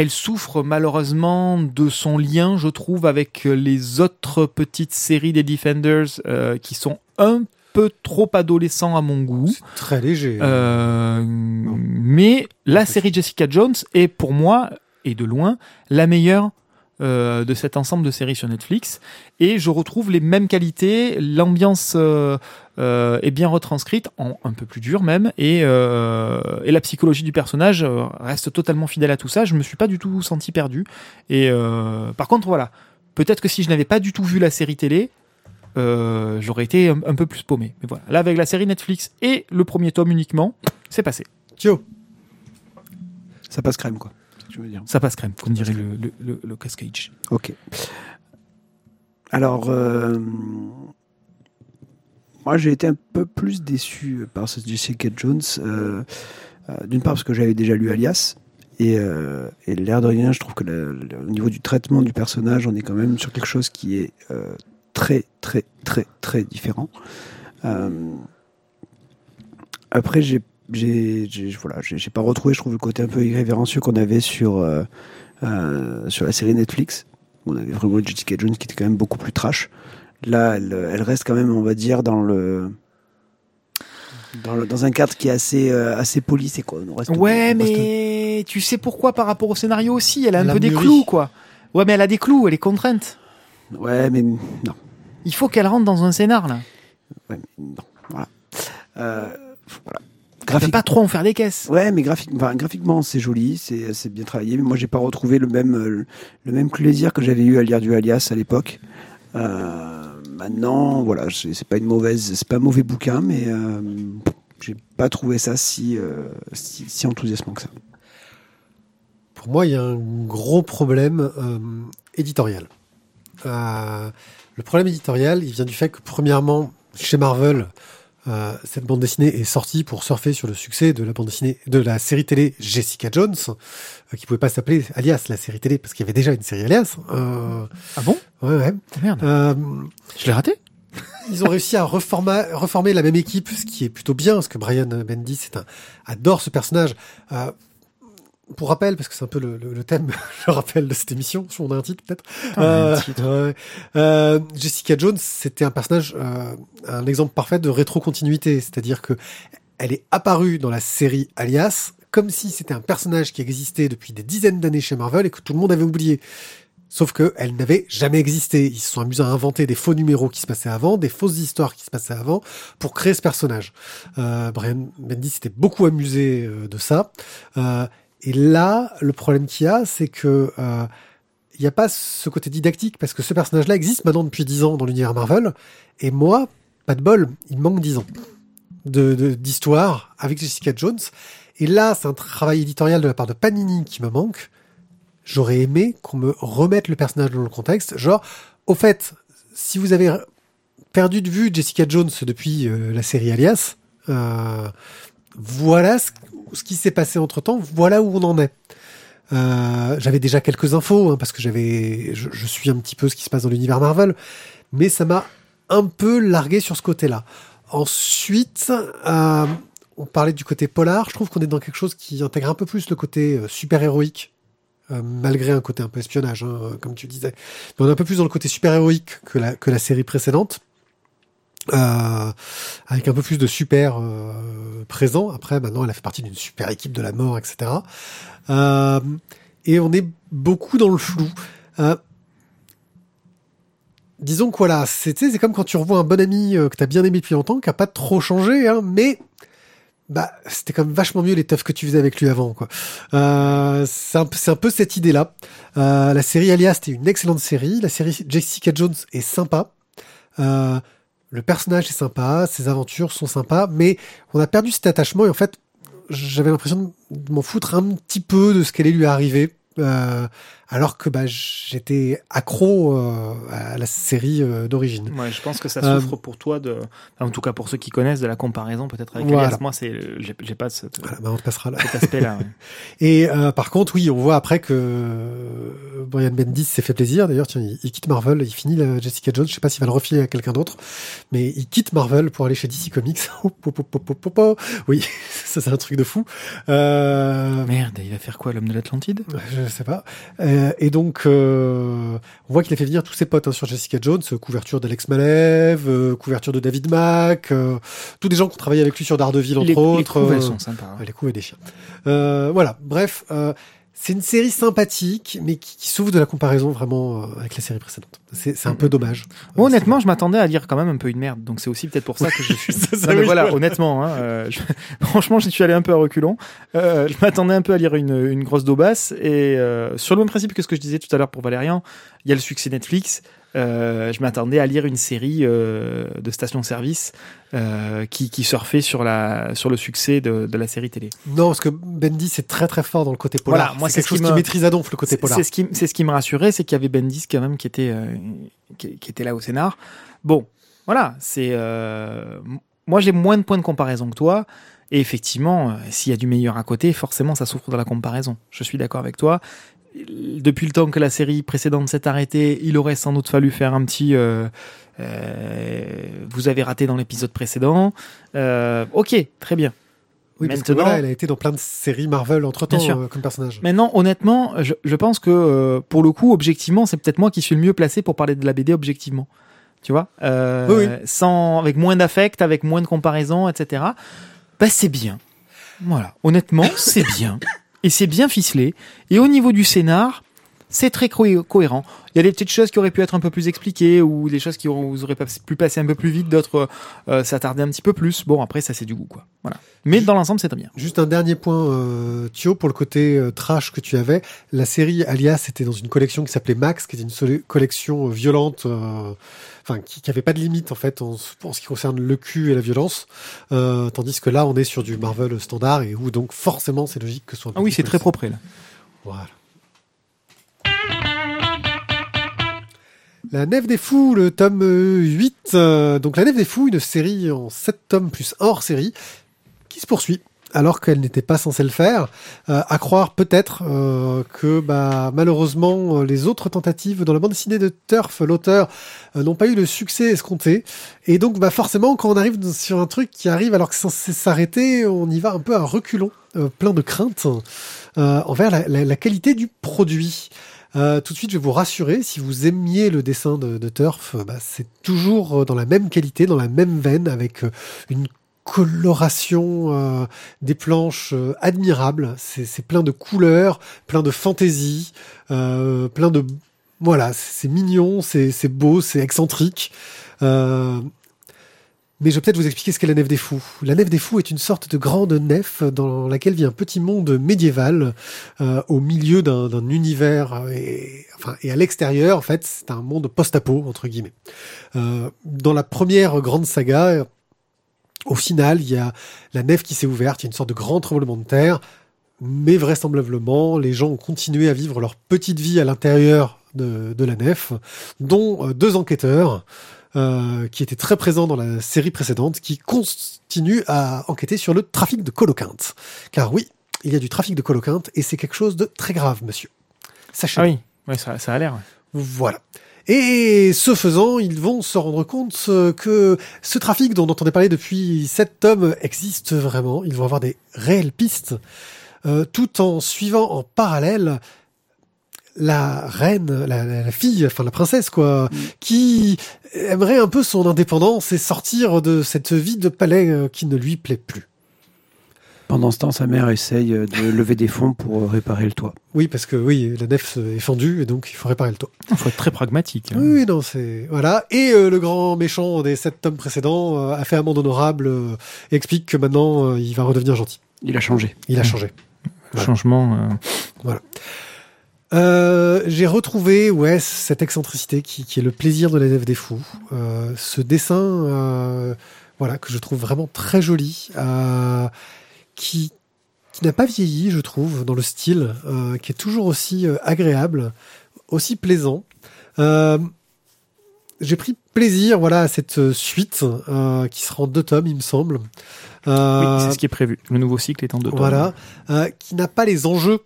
Elle souffre malheureusement de son lien, je trouve, avec les autres petites séries des Defenders euh, qui sont un peu trop adolescents à mon goût. C'est très léger. Euh, mais la série Jessica Jones est pour moi, et de loin, la meilleure euh, de cet ensemble de séries sur Netflix. Et je retrouve les mêmes qualités, l'ambiance euh, est bien retranscrite, en un peu plus dur même, et, euh, et la psychologie du personnage euh, reste totalement fidèle à tout ça. Je me suis pas du tout senti perdu. Et euh, par contre, voilà, peut-être que si je n'avais pas du tout vu la série télé, euh, j'aurais été un, un peu plus paumé. Mais voilà, là avec la série Netflix et le premier tome uniquement, c'est passé. Thio, Ça passe crème, quoi. veux dire. Ça passe crème, comme dirait le, le, le, le Cascage. Ok. Alors, euh, moi j'ai été un peu plus déçu par ce Jessica Jones. euh, euh, D'une part parce que j'avais déjà lu Alias. Et, euh, l'air de rien, je trouve que au niveau du traitement du personnage, on est quand même sur quelque chose qui est très, très, très, très différent. Après, j'ai, voilà, pas retrouvé, je trouve, le côté un peu irrévérencieux qu'on avait sur, sur la série Netflix. On avait vraiment Jessica Jones qui était quand même beaucoup plus trash. Là, elle, elle reste quand même, on va dire, dans le dans, le- dans un cadre qui est assez euh, assez poli, c'est quoi on reste- Ouais, on reste- mais tu sais pourquoi par rapport au scénario aussi? Elle a Elle un a peu des mûri. clous, quoi. Ouais, mais elle a des clous, elle est contrainte. Ouais, mais non. Il faut qu'elle rentre dans un scénar, là. Ouais, mais non. Voilà. Euh, voilà. Graphique- pas trop en faire des caisses. Ouais, mais graphique, enfin, graphiquement, c'est joli, c'est c'est bien travaillé. Mais moi, j'ai pas retrouvé le même euh, le même plaisir que j'avais eu à lire du Alias à l'époque. Euh, maintenant, voilà, c'est pas une mauvaise, c'est pas un mauvais bouquin, mais euh, j'ai pas trouvé ça si, euh, si enthousiasmant que ça. pour moi, il y a un gros problème euh, éditorial. Euh, le problème éditorial, il vient du fait que, premièrement, chez Marvel, euh, cette bande dessinée est sortie pour surfer sur le succès de la bande dessinée de la série télé Jessica Jones, euh, qui pouvait pas s'appeler Alias la série télé parce qu'il y avait déjà une série Alias. Euh, Ah bon? Ouais, ouais. Oh, Merde, Euh, je l'ai raté ils ont réussi à reforma- reformer la même équipe, ce qui est plutôt bien, parce que Brian Bendis c'est un, adore ce personnage. Pour rappel, parce que c'est un peu le, le- le thème, je rappelle, de cette émission, si on a un titre peut-être. on a un Euh, ouais. Euh, Jessica Jones, c'était un personnage, euh, un exemple parfait de rétrocontinuité, c'est-à-dire que elle est apparue dans la série Alias comme si c'était un personnage qui existait depuis des dizaines d'années chez Marvel et que tout le monde avait oublié. Sauf que elle n'avait jamais existé. Ils se sont amusés à inventer des faux numéros qui se passaient avant, des fausses histoires qui se passaient avant, pour créer ce personnage. Euh, Brian Bendis s'était beaucoup amusé euh, de ça. Euh, et là, le problème qu'il y a, c'est que euh, il n'y a pas ce côté didactique parce que ce personnage-là existe maintenant depuis 10 ans dans l'univers Marvel. Et moi, pas de bol, il manque 10 ans d'histoire avec Jessica Jones. Et là, c'est un travail éditorial de la part de Panini qui me manque. J'aurais aimé qu'on me remette le personnage dans le contexte. Genre, au fait, si vous avez perdu de vue Jessica Jones depuis euh, la série Alias, euh, voilà ce, ce qui s'est passé entre temps, voilà où on en est. Euh, j'avais déjà quelques infos hein, parce que j'avais, je, suis un petit peu ce qui se passe dans l'univers Marvel, mais ça m'a un peu largué sur ce côté-là. Ensuite, euh, on parlait du côté polar. Je trouve qu'on est dans quelque chose qui intègre un peu plus le côté euh, super héroïque, malgré un côté un peu espionnage, hein, comme tu disais. Mais on est un peu plus dans le côté super héroïque que la série précédente. Euh, avec un peu plus de super euh, présent. Après, maintenant, elle a fait partie d'une super équipe de la mort, etc. Euh, et on est beaucoup dans le flou. Euh, disons que voilà, c'était c'est comme quand tu revois un bon ami euh, que t'as bien aimé depuis longtemps, qui a pas trop changé, hein, mais bah c'était quand même vachement mieux les teufs que tu faisais avec lui avant, quoi. Euh, c'est un, c'est un peu cette idée-là. Euh, la série Alias, c'était une excellente série. La série Jessica Jones est sympa. Euh, le personnage est sympa, ses aventures sont sympas, mais on a perdu cet attachement et en fait, j'avais l'impression de m'en foutre un petit peu de ce qu'allait lui arriver. euh, alors que bah, j'étais accro euh, à la série euh, d'origine. Ouais, je pense que ça Euh, souffre pour toi de, enfin, en tout cas pour ceux qui connaissent de la comparaison peut-être avec Voilà. Elias. Moi, c'est, j'ai j'ai pas ce- Voilà, bah, on passera là. cet aspect-là. ouais. Et euh, par contre, oui, on voit après que euh, Brian Bendis s'est fait plaisir. D'ailleurs, tiens, il, il quitte Marvel, il finit la Jessica Jones. Je sais pas s'il va le refiler à quelqu'un d'autre, mais il quitte Marvel pour aller chez DC Comics. Hop. oui, ça c'est un truc de fou. Euh, Merde, il va faire quoi, l'homme de l'Atlantide? Je sais pas. Euh, et donc, euh, on voit qu'il a fait venir tous ses potes hein, sur Jessica Jones, euh, couverture d'Alex Malev, euh, couverture de David Mack, euh, tous des gens qui ont travaillé avec lui sur Daredevil entre les, les autres. couves, euh, elles sont sympas. hein. Les coups et des chiens. Euh, voilà, bref, euh, c'est une série sympathique, mais qui, qui souffre de la comparaison vraiment euh, avec la série précédente. C'est un peu dommage. Moi, Euh, honnêtement, je m'attendais à lire quand même un peu une merde, donc c'est aussi peut-être pour ça que je suis. Ça, ça, Non, mais oui, voilà, voilà. honnêtement, hein, euh, je- franchement, j'y suis allé un peu à reculons. Euh, je m'attendais un peu à lire une, une grosse daubasse, et euh, sur le même principe que ce que je disais tout à l'heure pour Valérian, il y a le succès Netflix. Euh, je m'attendais à lire une série euh, de station-service euh, qui, qui surfait sur la sur le succès de, de la série télé. Non, parce que Bendy c'est très très fort dans le côté polar. Voilà, moi, c'est quelque ce chose qui qui me- maîtrise à donf le côté polar. c'est ce qui c'est ce qui me rassurait, c'est qu'il y avait Bendis quand même qui était qui, qui était là au scénar. Bon, voilà, c'est moi j'ai moins de points de comparaison que toi. Et effectivement, s'il y a du meilleur à côté, forcément, ça souffre de la comparaison. Je suis d'accord avec toi. Depuis le temps que la série précédente s'est arrêtée, il aurait sans doute fallu faire un petit. euh, euh, vous avez raté dans l'épisode précédent. Euh, ok, très bien. Oui, parce que Maintenant- voilà, elle a été dans plein de séries Marvel entre temps comme personnage. Maintenant, honnêtement, je, je pense que pour le coup, objectivement, c'est peut-être moi qui suis le mieux placé pour parler de la BD objectivement. Tu vois, Oui, oui. sans avec moins d'affect, avec moins de comparaison, etc. Bah c'est bien. Voilà, honnêtement, c'est bien et c'est bien ficelé. Et au niveau du scénar, c'est très cohé- cohérent. Il y a des petites choses qui auraient pu être un peu plus expliquées ou des choses qui auraient, vous auraient pas pu passer un peu plus vite, d'autres euh, s'attarder un petit peu plus. Bon, après, ça c'est du goût, quoi. Voilà. Mais dans l'ensemble, c'est très bien. Juste un dernier point, euh, Thio, pour le côté euh, trash que tu avais. La série Alias était dans une collection qui s'appelait Max, qui était une collection euh, violente, euh, enfin qui, qui avait pas de limite en fait en, ce- en ce qui concerne le cul et la violence. Tandis que là, on est sur du Marvel standard et où donc forcément c'est logique que ce soit. un peu Ah oui, c'est très propre là. Voilà. La Nef des Fous, le tome euh, 8. euh, donc La Nef des Fous, une série en 7 tomes plus hors série, qui se poursuit alors qu'elle n'était pas censée le faire. Euh, à croire peut-être euh, que bah, malheureusement euh, les autres tentatives dans la bande dessinée de Turf, l'auteur, euh, n'ont pas eu le succès escompté. Et donc bah, forcément quand on arrive sur un truc qui arrive alors que c'est censé s'arrêter, on y va un peu à reculons, euh, plein de craintes euh, envers la qualité du produit. Euh, tout de suite, je vais vous rassurer, si vous aimiez le dessin de, Turf, euh, bah, c'est toujours euh, dans la même qualité, dans la même veine, avec une coloration des planches admirable. C'est plein de couleurs, plein de fantaisie, plein de voilà, c'est mignon, c'est beau, c'est excentrique. Mais je vais peut-être vous expliquer ce qu'est la nef des fous. La nef des fous est une sorte de grande nef dans laquelle vit un petit monde médiéval euh, au milieu d'un univers et, enfin, et à l'extérieur, en fait, c'est un monde post-apo entre guillemets. Euh, dans la première grande saga, au final, il y a la nef qui s'est ouverte, il y a une sorte de grand tremblement de terre, mais vraisemblablement, les gens ont continué à vivre leur petite vie à l'intérieur de, de la nef, dont euh, deux enquêteurs euh, qui étaient très présents dans la série précédente, qui continuent à enquêter sur le trafic de coloquinte. Car oui, il y a du trafic de coloquinte et c'est quelque chose de très grave, monsieur. Sachez. Ah oui, ouais, ça, ça a l'air. Voilà. Et ce faisant, ils vont se rendre compte que ce trafic dont on entendait parler depuis sept tomes existe vraiment. Ils vont avoir des réelles pistes, euh, tout en suivant en parallèle la reine, la, la- la fille, enfin la princesse quoi, qui aimerait un peu son indépendance et sortir de cette vie de palais euh, qui ne lui plaît plus. Pendant ce temps, sa mère essaye euh, de lever des fonds pour euh, réparer le toit. Oui, parce que oui, la nef est fendue et donc il faut réparer le toit. Il faut être très pragmatique. hein. Oui, non, c'est voilà. Et euh, le grand méchant des sept tomes précédents euh, a fait amende honorable euh, et explique que maintenant euh, il va redevenir gentil. Il a changé. Il a changé. Voilà. Changement. euh, Euh, j'ai retrouvé ouais cette excentricité qui, qui est le plaisir de la nef des fous. Euh, ce dessin, euh, voilà que je trouve vraiment très joli, qui qui n'a pas vieilli, je trouve, dans le style, qui est toujours aussi agréable, aussi plaisant. J'ai pris plaisir, voilà, à cette suite qui sera en deux tomes, il me semble. Oui, c'est ce qui est prévu. Le nouveau cycle est en deux tomes. voilà, qui n'a pas les enjeux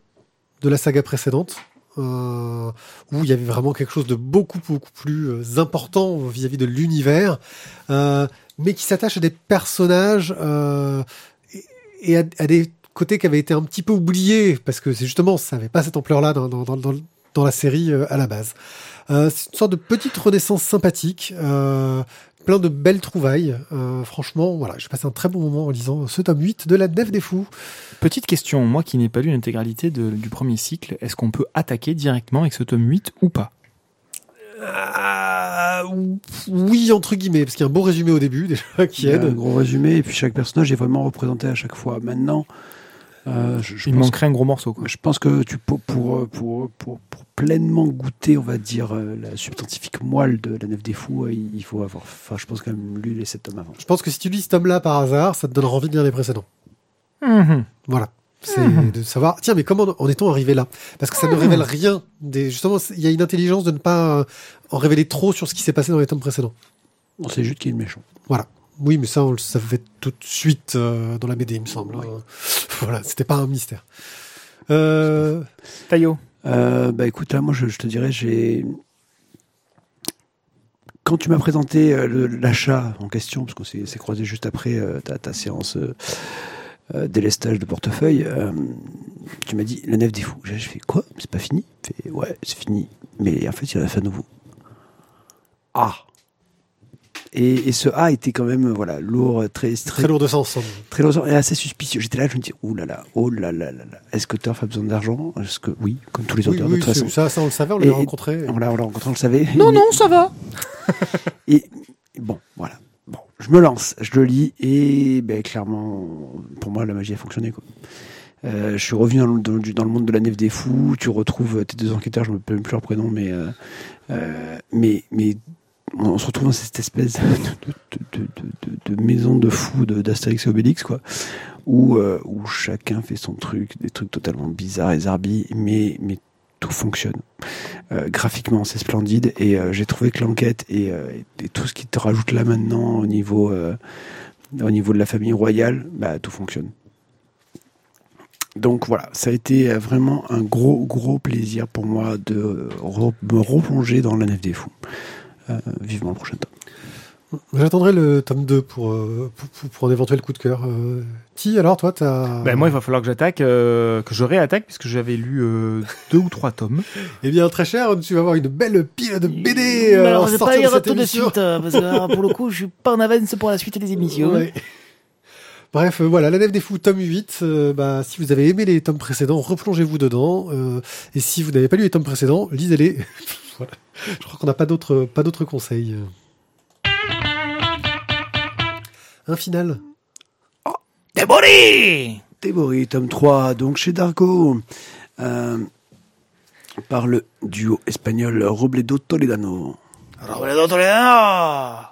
de la saga précédente, euh, où il y avait vraiment quelque chose de beaucoup beaucoup plus euh, important vis-à-vis de l'univers, euh, mais qui s'attache à des personnages et, à, des côtés qui avaient été un petit peu oubliés parce que c'est justement ça n'avait pas cette ampleur-là dans, dans, la série à la base. C'est une sorte de petite renaissance sympathique. Plein de belles trouvailles. Euh, franchement, voilà, j'ai passé un très bon moment en lisant ce tome 8 de la Nef des Fous. Petite question, moi qui n'ai pas lu l'intégralité du premier cycle, est-ce qu'on peut attaquer directement avec ce tome 8 ou pas? Ah, oui, entre guillemets, parce qu'il y a un beau résumé au début déjà qui Il y a un aide. gros résumé, et puis chaque personnage est vraiment représenté à chaque fois. Maintenant, euh, je, je Il manquerait un gros morceau. Quoi. Je pense que tu pour, pour, pour, pour, pour pleinement goûter, on va dire, euh, la substantifique moelle de la Nef des Fous, euh, il faut avoir, enfin, je pense quand même lu les sept tomes avant. Je pense que si tu lis ce tome-là par hasard, ça te donnera envie de lire les précédents. Mhm. Voilà. C'est Mhm. de savoir, tiens, mais comment en est-on arrivé là? Parce que ça ne révèle rien. Des, justement, il y a une intelligence de ne pas euh, en révéler trop sur ce qui s'est passé dans les tomes précédents. On sait juste qu'il est le méchant. Oui, mais ça, on le savait tout de suite euh, dans la BD, il me semble. Oui. hein. Voilà, c'était pas un mystère. Euh, Taillot. Euh, bah écoute, là, moi, je, je te dirais, j'ai. Quand tu m'as présenté euh, l'achat en question, parce qu'on s'est croisé juste après euh, ta, ta séance euh, euh, délestage de portefeuille, euh, tu m'as dit la nef des fous. J'ai j'ai fait quoi? C'est pas fini? Fait ouais, c'est fini. Mais en fait, il y en a fait à nouveau. Ah et, et ce A était quand même voilà lourd, très très très lourd de sens. hein. très lourd et assez suspicieux. J'étais là, je me dis, oh là là, oh là là là là. Est-ce que Turf a besoin d'argent? Est-ce que oui, comme tous les Oui, auteurs oui, de toute façon. ça, ça, on le savait, on Et- l'a rencontré. On l'a on l'a rencontré, on le savait. Non, Mais- non, ça va. Et bon, voilà. Bon, je me lance, je le lis et ben, clairement, pour moi, la magie a fonctionné. Quoi. Euh, je suis revenu dans le, dans le- dans le monde de la nef des fous. Tu retrouves tes deux enquêteurs, je ne me rappelle même plus leur prénom, mais, euh, euh, mais, mais on, se retrouve dans cette espèce de, de, maison de fous d'Astérix et Obélix, quoi, où, euh, où chacun fait son truc, des trucs totalement bizarres et zarbi, mais, tout fonctionne. Euh, graphiquement, c'est splendide et euh, j'ai trouvé que l'enquête et, tout ce qui te rajoute là maintenant au niveau, au niveau de la famille royale, bah, tout fonctionne. Donc voilà, ça a été vraiment un gros, gros plaisir pour moi de me replonger dans la nef des fous. Euh, vivement le prochain tome. J'attendrai le tome 2 pour, euh, pour, pour- pour un éventuel coup de cœur. Euh, Ti, alors toi, t'as. Ben, moi, il va falloir que j'attaque, euh, que je réattaque, puisque j'avais lu euh, deux ou trois tomes. Eh bien, très cher, tu vas avoir une belle pile de BD. Euh, alors, je vais pas lire tout de suite, parce que alors, pour le coup, je suis pas en avance pour la suite des émissions. Ouais. Bref, euh, voilà, La Nef des Fous, tome 8. euh, bah, si vous avez aimé les tomes précédents, replongez-vous dedans. euh, et si vous n'avez pas lu les tomes précédents, lisez-les. voilà. Je crois qu'on n'a pas d'autres, pas d'autres conseils. Un final. Déboré Théorie, tome 3, donc chez Dargo, euh, par le duo espagnol Robledo Toledano. Robledo Toledano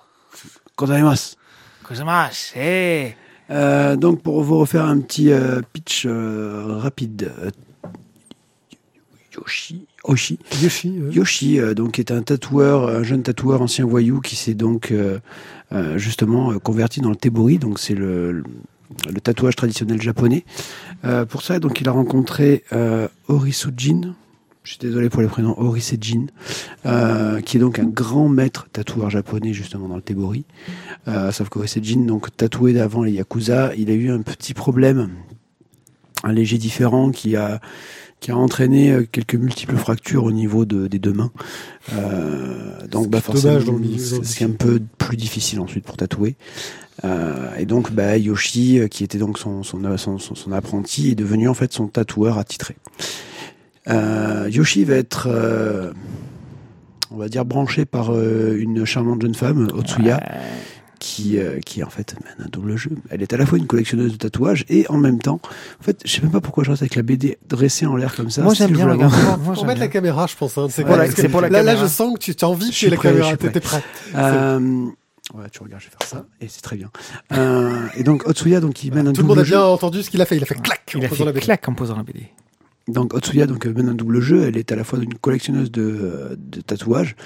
Gozaimasu. Cosa más, eh Euh, donc pour vous refaire un petit euh, pitch euh, rapide, Yoshi, Oshi, Yoshi. Yoshi, donc est un tatoueur, un jeune tatoueur ancien voyou qui s'est donc justement converti dans le tebori, donc c'est le, le- le tatouage traditionnel japonais. Pour ça, donc il a rencontré Orisujin, je suis désolé pour les prénoms, Orisejin, euh, qui est donc un grand maître tatoueur japonais justement dans le tebori. Euh, sauf qu'Orisejin, donc tatoué d'avant les yakuza, il a eu un petit problème, un léger différent qui a qui a entraîné euh, quelques multiples fractures au niveau de, des deux mains. Euh, donc, bah, forcément, c'est un peu plus difficile ensuite pour tatouer. Euh, et donc, bah, Yoshi, euh, qui était donc son, son, son- son apprenti, est devenu en fait son tatoueur attitré. Euh, Yoshi va être, euh, on va dire, branché par euh, une charmante jeune femme, Otsuya, qui, euh, qui en fait mène un double jeu. Elle est à la fois une collectionneuse de tatouages et en même temps, en fait, je sais même pas pourquoi je reste avec la BD dressée en l'air comme ça. Moi, j'aime bien, Faut j'aime mettre la caméra, je pense. Hein. C'est c'est pour la là, là, je sens que tu, tu as envie que la prêt, caméra. T'es prêt. Ouais, tu regardes, je vais faire ça et c'est très bien. Euh, et donc Otsuya, donc il mène un Tout le double monde a jeu. bien entendu ce qu'il a fait. Il a fait clac Il en a posant la fait BD. claque en posant la BD. Donc Otsuya donc mène un double jeu. Elle est à la fois une collectionneuse de, de tatouages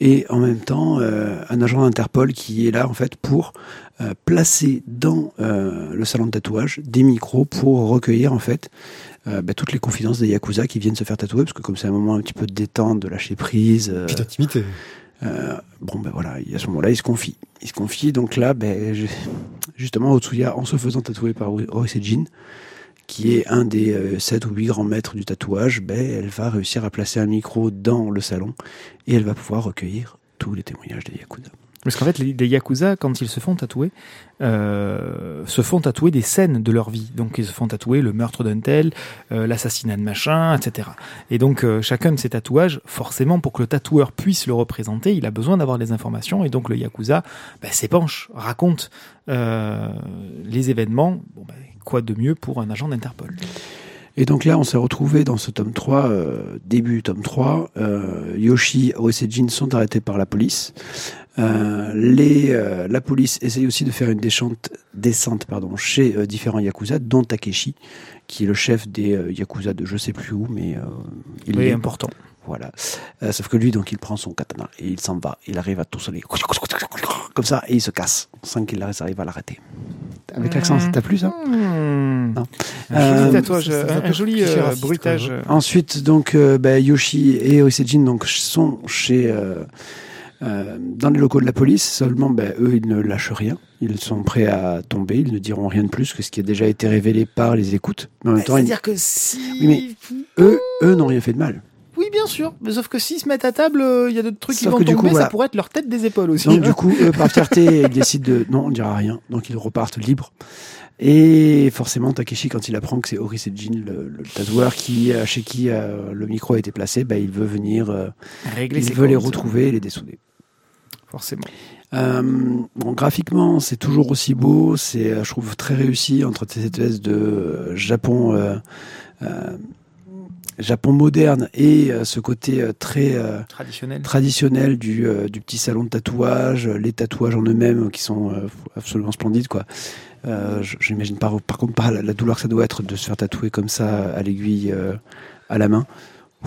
et en même temps euh, un agent d'Interpol qui est là en fait pour euh, placer dans euh, le salon de tatouage des micros pour recueillir en fait bah, toutes les confidences des yakuza qui viennent se faire tatouer parce que comme c'est un moment un petit peu de détente, de lâcher prise. d'intimité. Euh, bon ben voilà, à ce moment-là, il se confie. Il se confie, donc là, ben, justement, Otsuya, en se faisant tatouer par Orisejin, qui est un des euh, sept ou huit grands maîtres du tatouage, ben, elle va réussir à placer un micro dans le salon et elle va pouvoir recueillir tous les témoignages des Yakuza. Parce qu'en fait, les, Yakuza, quand ils se font tatouer, euh, se font tatouer des scènes de leur vie. Donc, ils se font tatouer le meurtre d'un tel, euh, l'assassinat de machin, etc. Et donc, euh, chacun de ces tatouages, forcément, pour que le tatoueur puisse le représenter, il a besoin d'avoir des informations. Et donc, le Yakuza bah, s'épanche, raconte euh, les événements. Bon, bah, quoi de mieux pour un agent d'Interpol Et donc là, on s'est retrouvé dans ce tome 3, euh, début tome 3. Euh, Yoshi, Orisejin sont arrêtés par la police. Euh, les, la police essaye aussi de faire une descente, descente pardon, chez différents Yakuza, dont Takeshi, qui est le chef des Yakuza de je sais plus où, mais il Oui, est important. Voilà. Euh, sauf que lui, donc, il prend son katana et il s'en va. Il arrive à tout sonner. Comme ça, et il se casse. Sans qu'il arrive à l'arrêter. Avec l'accent, ça t'a plu, ça. Non. Un joli Euh, tatouage, un, un joli euh, bruitage. même, Ensuite, donc, euh, bah, Yoshi et Oisejin donc, sont chez, euh, euh, dans les locaux de la police. Seulement, bah, eux, ils ne lâchent rien. Ils sont prêts à tomber. Ils ne diront rien de plus que ce qui a déjà été révélé par les écoutes. Mais en même temps, ils- C'est-à-dire que si. Oui, eux, eux n'ont rien fait de mal. Oui, bien sûr. Mais sauf que s'ils se mettent à table, euh, il y a d'autres trucs qui vont que du tomber. coup, voilà. Ça pourrait être leur tête des épaules aussi. Donc, du coup, eux, par fierté, ils décident de. Non, on ne dira rien. Donc, ils repartent libres. Et forcément, Takeshi, quand il apprend que c'est Orisejin, le, le tatoueur, qui, euh, chez qui euh, le micro a été placé, bah, il veut venir. euh, Régler il ses veut les retrouver et les dessouder. Forcément. Euh, bon, graphiquement, c'est toujours aussi beau. C'est, je trouve, très réussi entre cette espèce de Japon, euh, euh, Japon moderne et euh, ce côté euh, très euh, Traditionnel. traditionnel du, du petit salon de tatouage, les tatouages en eux-mêmes qui sont absolument splendides, quoi. Euh, je- J'imagine par, par contre pas la, la douleur que ça doit être de se faire tatouer comme ça à l'aiguille euh, à la main.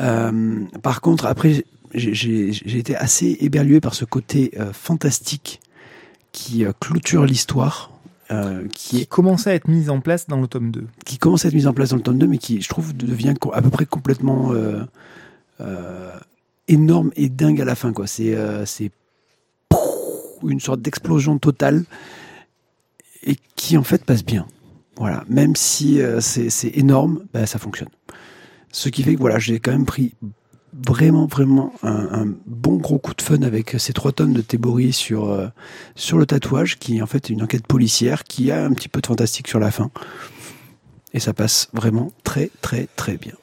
Euh, par contre, après, j'ai- été assez éberlué par ce côté fantastique qui clôture l'histoire, euh, qui, commençait à être mise en place dans le tome 2. qui commence à être mise en place dans le tome 2, mais qui, je trouve, devient à peu près complètement euh, euh, énorme et dingue à la fin. quoi. C'est c'est une sorte d'explosion totale et qui, en fait, passe bien. Voilà, même si c'est c'est énorme, bah, ça fonctionne. Ce qui fait que voilà, j'ai quand même pris vraiment, vraiment un, bon gros coup de fun avec ces trois tonnes de Tebori sur, euh, sur le tatouage, qui est en fait une enquête policière qui a un petit peu de fantastique sur la fin. Et ça passe vraiment très, très, très bien.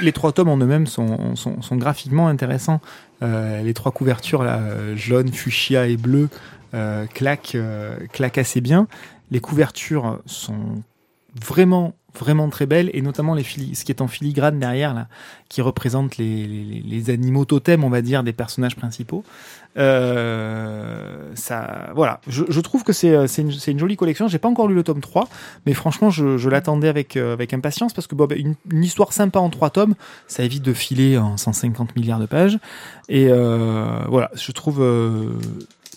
Les, trois tomes en eux-mêmes sont, sont, graphiquement intéressants. Euh, les trois couvertures, là, euh, jaune, fuchsia et bleu, euh, claquent, claquent assez bien. Les couvertures sont vraiment, vraiment très belles, et notamment les fili- ce qui est en filigrane derrière, là, qui représente les, animaux totems, on va dire, des personnages principaux. Euh, ça, voilà. Je, trouve que c'est c'est une, une jolie collection. J'ai pas encore lu le tome 3, mais franchement, je, je l'attendais avec, euh, avec impatience parce que bon, bah, une, histoire sympa en trois tomes, ça évite de filer en 150 milliards de pages. Et euh, voilà, je trouve, euh,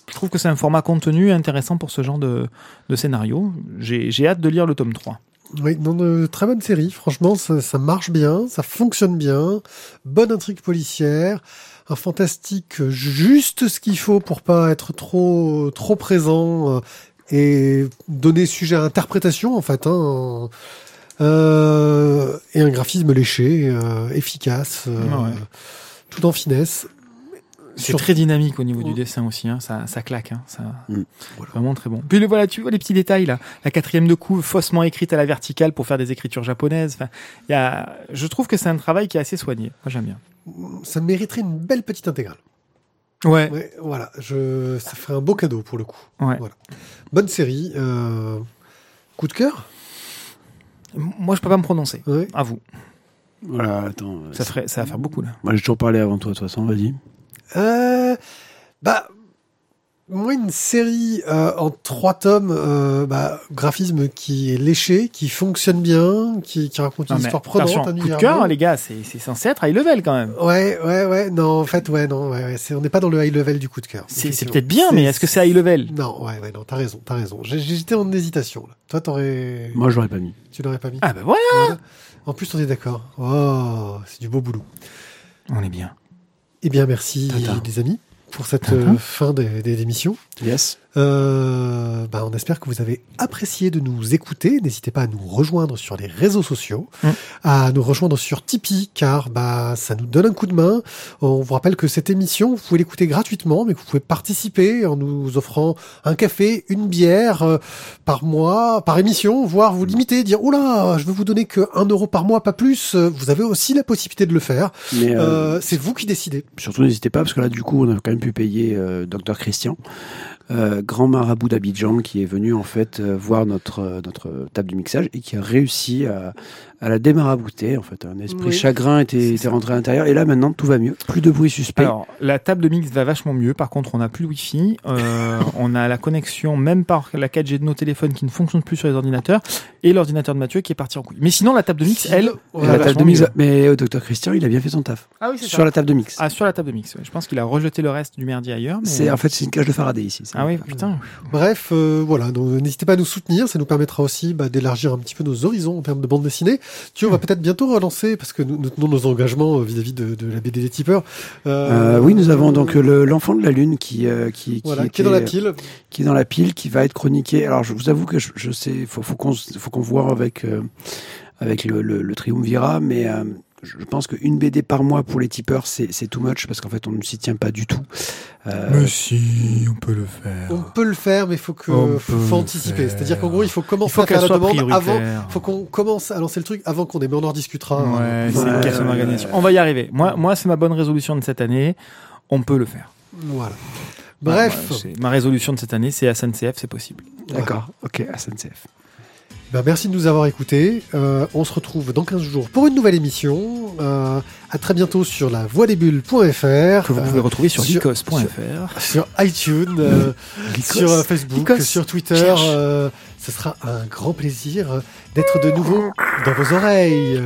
je trouve que c'est un format contenu intéressant pour ce genre de, de scénario. J'ai hâte de lire le tome 3. Oui, non, de très bonne série. Franchement, ça, ça marche bien, ça fonctionne bien. Bonne intrigue policière, un fantastique juste ce qu'il faut pour pas être trop trop présent euh, et donner sujet à interprétation en fait. Hein. Euh, et un graphisme léché, euh, efficace, euh, Ouais. tout en finesse. C'est Sur- très dynamique au niveau du dessin aussi, hein. ça, ça claque, hein. ça, Mm. Voilà. vraiment très bon. Puis le, voilà, tu vois les petits détails là, la quatrième de couve faussement écrite à la verticale pour faire des écritures japonaises. Enfin, il y a, je trouve que c'est un travail qui est assez soigné. Moi j'aime bien. Ça mériterait une belle petite intégrale. Ouais, Ouais, voilà, je, ça ferait un beau cadeau pour le coup. ouais. Voilà. Bonne série. euh, Coup de cœur? Moi je peux pas me prononcer. Ouais. À vous, Voilà, attends. euh, ça ferait, ça va faire beaucoup là. Moi, j'ai toujours parlé avant toi, de toute façon, vas-y. Euh, bah, moi, une série euh, en trois tomes, euh, bah, graphisme qui est léché, qui fonctionne bien, qui, qui raconte une Non, histoire prenante, un coup de cœur, beau. les gars, c'est c'est censé être high level quand même. Ouais, ouais, ouais. Non, en fait, ouais, non, ouais, ouais, c'est- on n'est pas dans le high level du coup de cœur. C'est c'est peut-être bien, mais est-ce que c'est high level? Non, ouais, ouais, non, t'as raison, t'as raison. J'ai- J'étais en hésitation. Là. Toi, t'aurais, Moi, je l'aurais pas mis. tu l'aurais pas mis? Ah ben voilà, Voilà. En plus, on est d'accord. Oh, c'est du beau boulot. on est bien. Eh bien, merci Tintin. les amis pour cette euh, fin des, des émissions. Yes. Euh, bah, on espère que vous avez apprécié de nous écouter. N'hésitez pas à nous rejoindre sur les réseaux sociaux, Mm. à nous rejoindre sur Tipeee, car bah, ça nous donne un coup de main. On vous rappelle que cette émission, vous pouvez l'écouter gratuitement, mais que vous pouvez participer en nous offrant un café, une bière euh, par mois, par émission, voire vous limiter, dire, oula, je veux vous donner que un euro par mois, pas plus. Vous avez aussi la possibilité de le faire. Mais euh, Euh, c'est vous qui décidez. surtout, n'hésitez pas, parce que là, du coup, on a quand même pu payer euh, Docteur Christian, euh, grand marabout d'Abidjan, qui est venu, en fait, euh, voir notre, notre table de mixage et qui a réussi à, à la démarabouter. En fait, un esprit Oui. chagrin était, était rentré à l'intérieur. Et là, maintenant, tout va mieux. Plus de bruit suspect. Alors, la table de mix va vachement mieux. Par contre, on n'a plus le Wi-Fi. Euh, on a la connexion, même par la 4G de nos téléphones, qui ne fonctionne plus sur les ordinateurs. Et l'ordinateur de Mathieu qui est parti en couille. Mais sinon, la table de mix, elle. Ouais, elle la va table de vachement mix, mieux. mais euh, Docteur Christian, il a bien fait son taf. Ah oui, c'est Sur la table de mix. Ah, sur la table de mix. ouais. Je pense qu'il a rejeté le reste du merdier ailleurs. Mais... C'est en fait c'est une cage de Faraday ici. Ah oui, putain. Bref, euh, voilà, donc n'hésitez pas à nous soutenir, ça nous permettra aussi bah, d'élargir un petit peu nos horizons en termes de bande dessinée. Tu on va peut-être bientôt relancer, parce que nous, nous tenons nos engagements euh, vis-à-vis de, de la BD des tipeurs. Euh, oui, nous avons donc le- l'enfant de la lune qui euh, qui, Voilà, qui, qui est dans la pile. qui est dans la pile, qui va être chroniqué. Alors, je vous avoue que je, je sais, faut, faut qu'on, faut qu'on voit avec euh, avec le, le, le triumvirat, mais euh, je pense qu'une BD par mois pour les tipeurs, c'est, c'est too much parce qu'en fait, on ne s'y tient pas du tout. Euh, si, on peut le faire. On peut le faire, mais il faut que On faut, anticiper. faire. C'est-à-dire qu'en gros, il faut Il commencer faut à faire la demande avant. faut qu'on commence à lancer le truc avant qu'on ait, mais on en discutera. Ouais, c'est une question ouais, d'organisation. ouais. On va y arriver. Moi, moi, c'est ma bonne résolution de cette année. On peut le faire. Voilà. Bref, Ouais, ouais, c'est- ma résolution de cette année, c'est SNCF, c'est possible. D'accord. Ok, SNCF. Ben, merci de nous avoir écoutés. Euh, on se retrouve dans 15 jours pour une nouvelle émission. Euh, à très bientôt sur la voix des bulles.fr. Que vous euh, pouvez retrouver sur licos.fr. sur iTunes, euh, sur euh, Facebook, Lycos. sur Twitter. Euh, ce sera un grand plaisir euh, d'être de nouveau dans vos oreilles.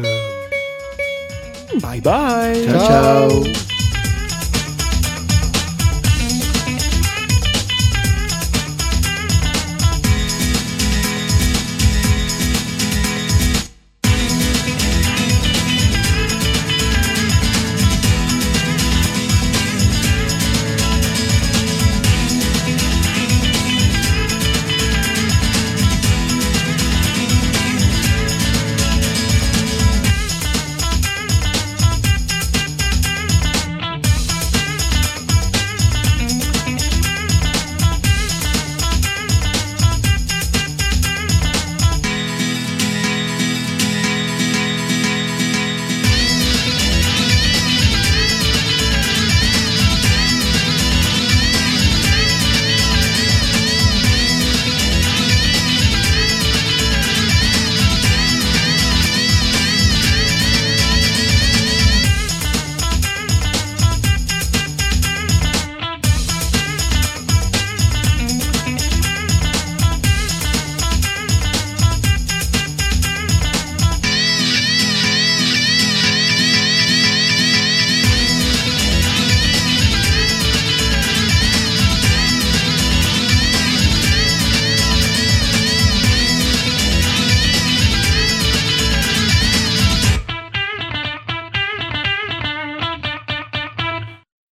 Bye bye. ciao. ciao.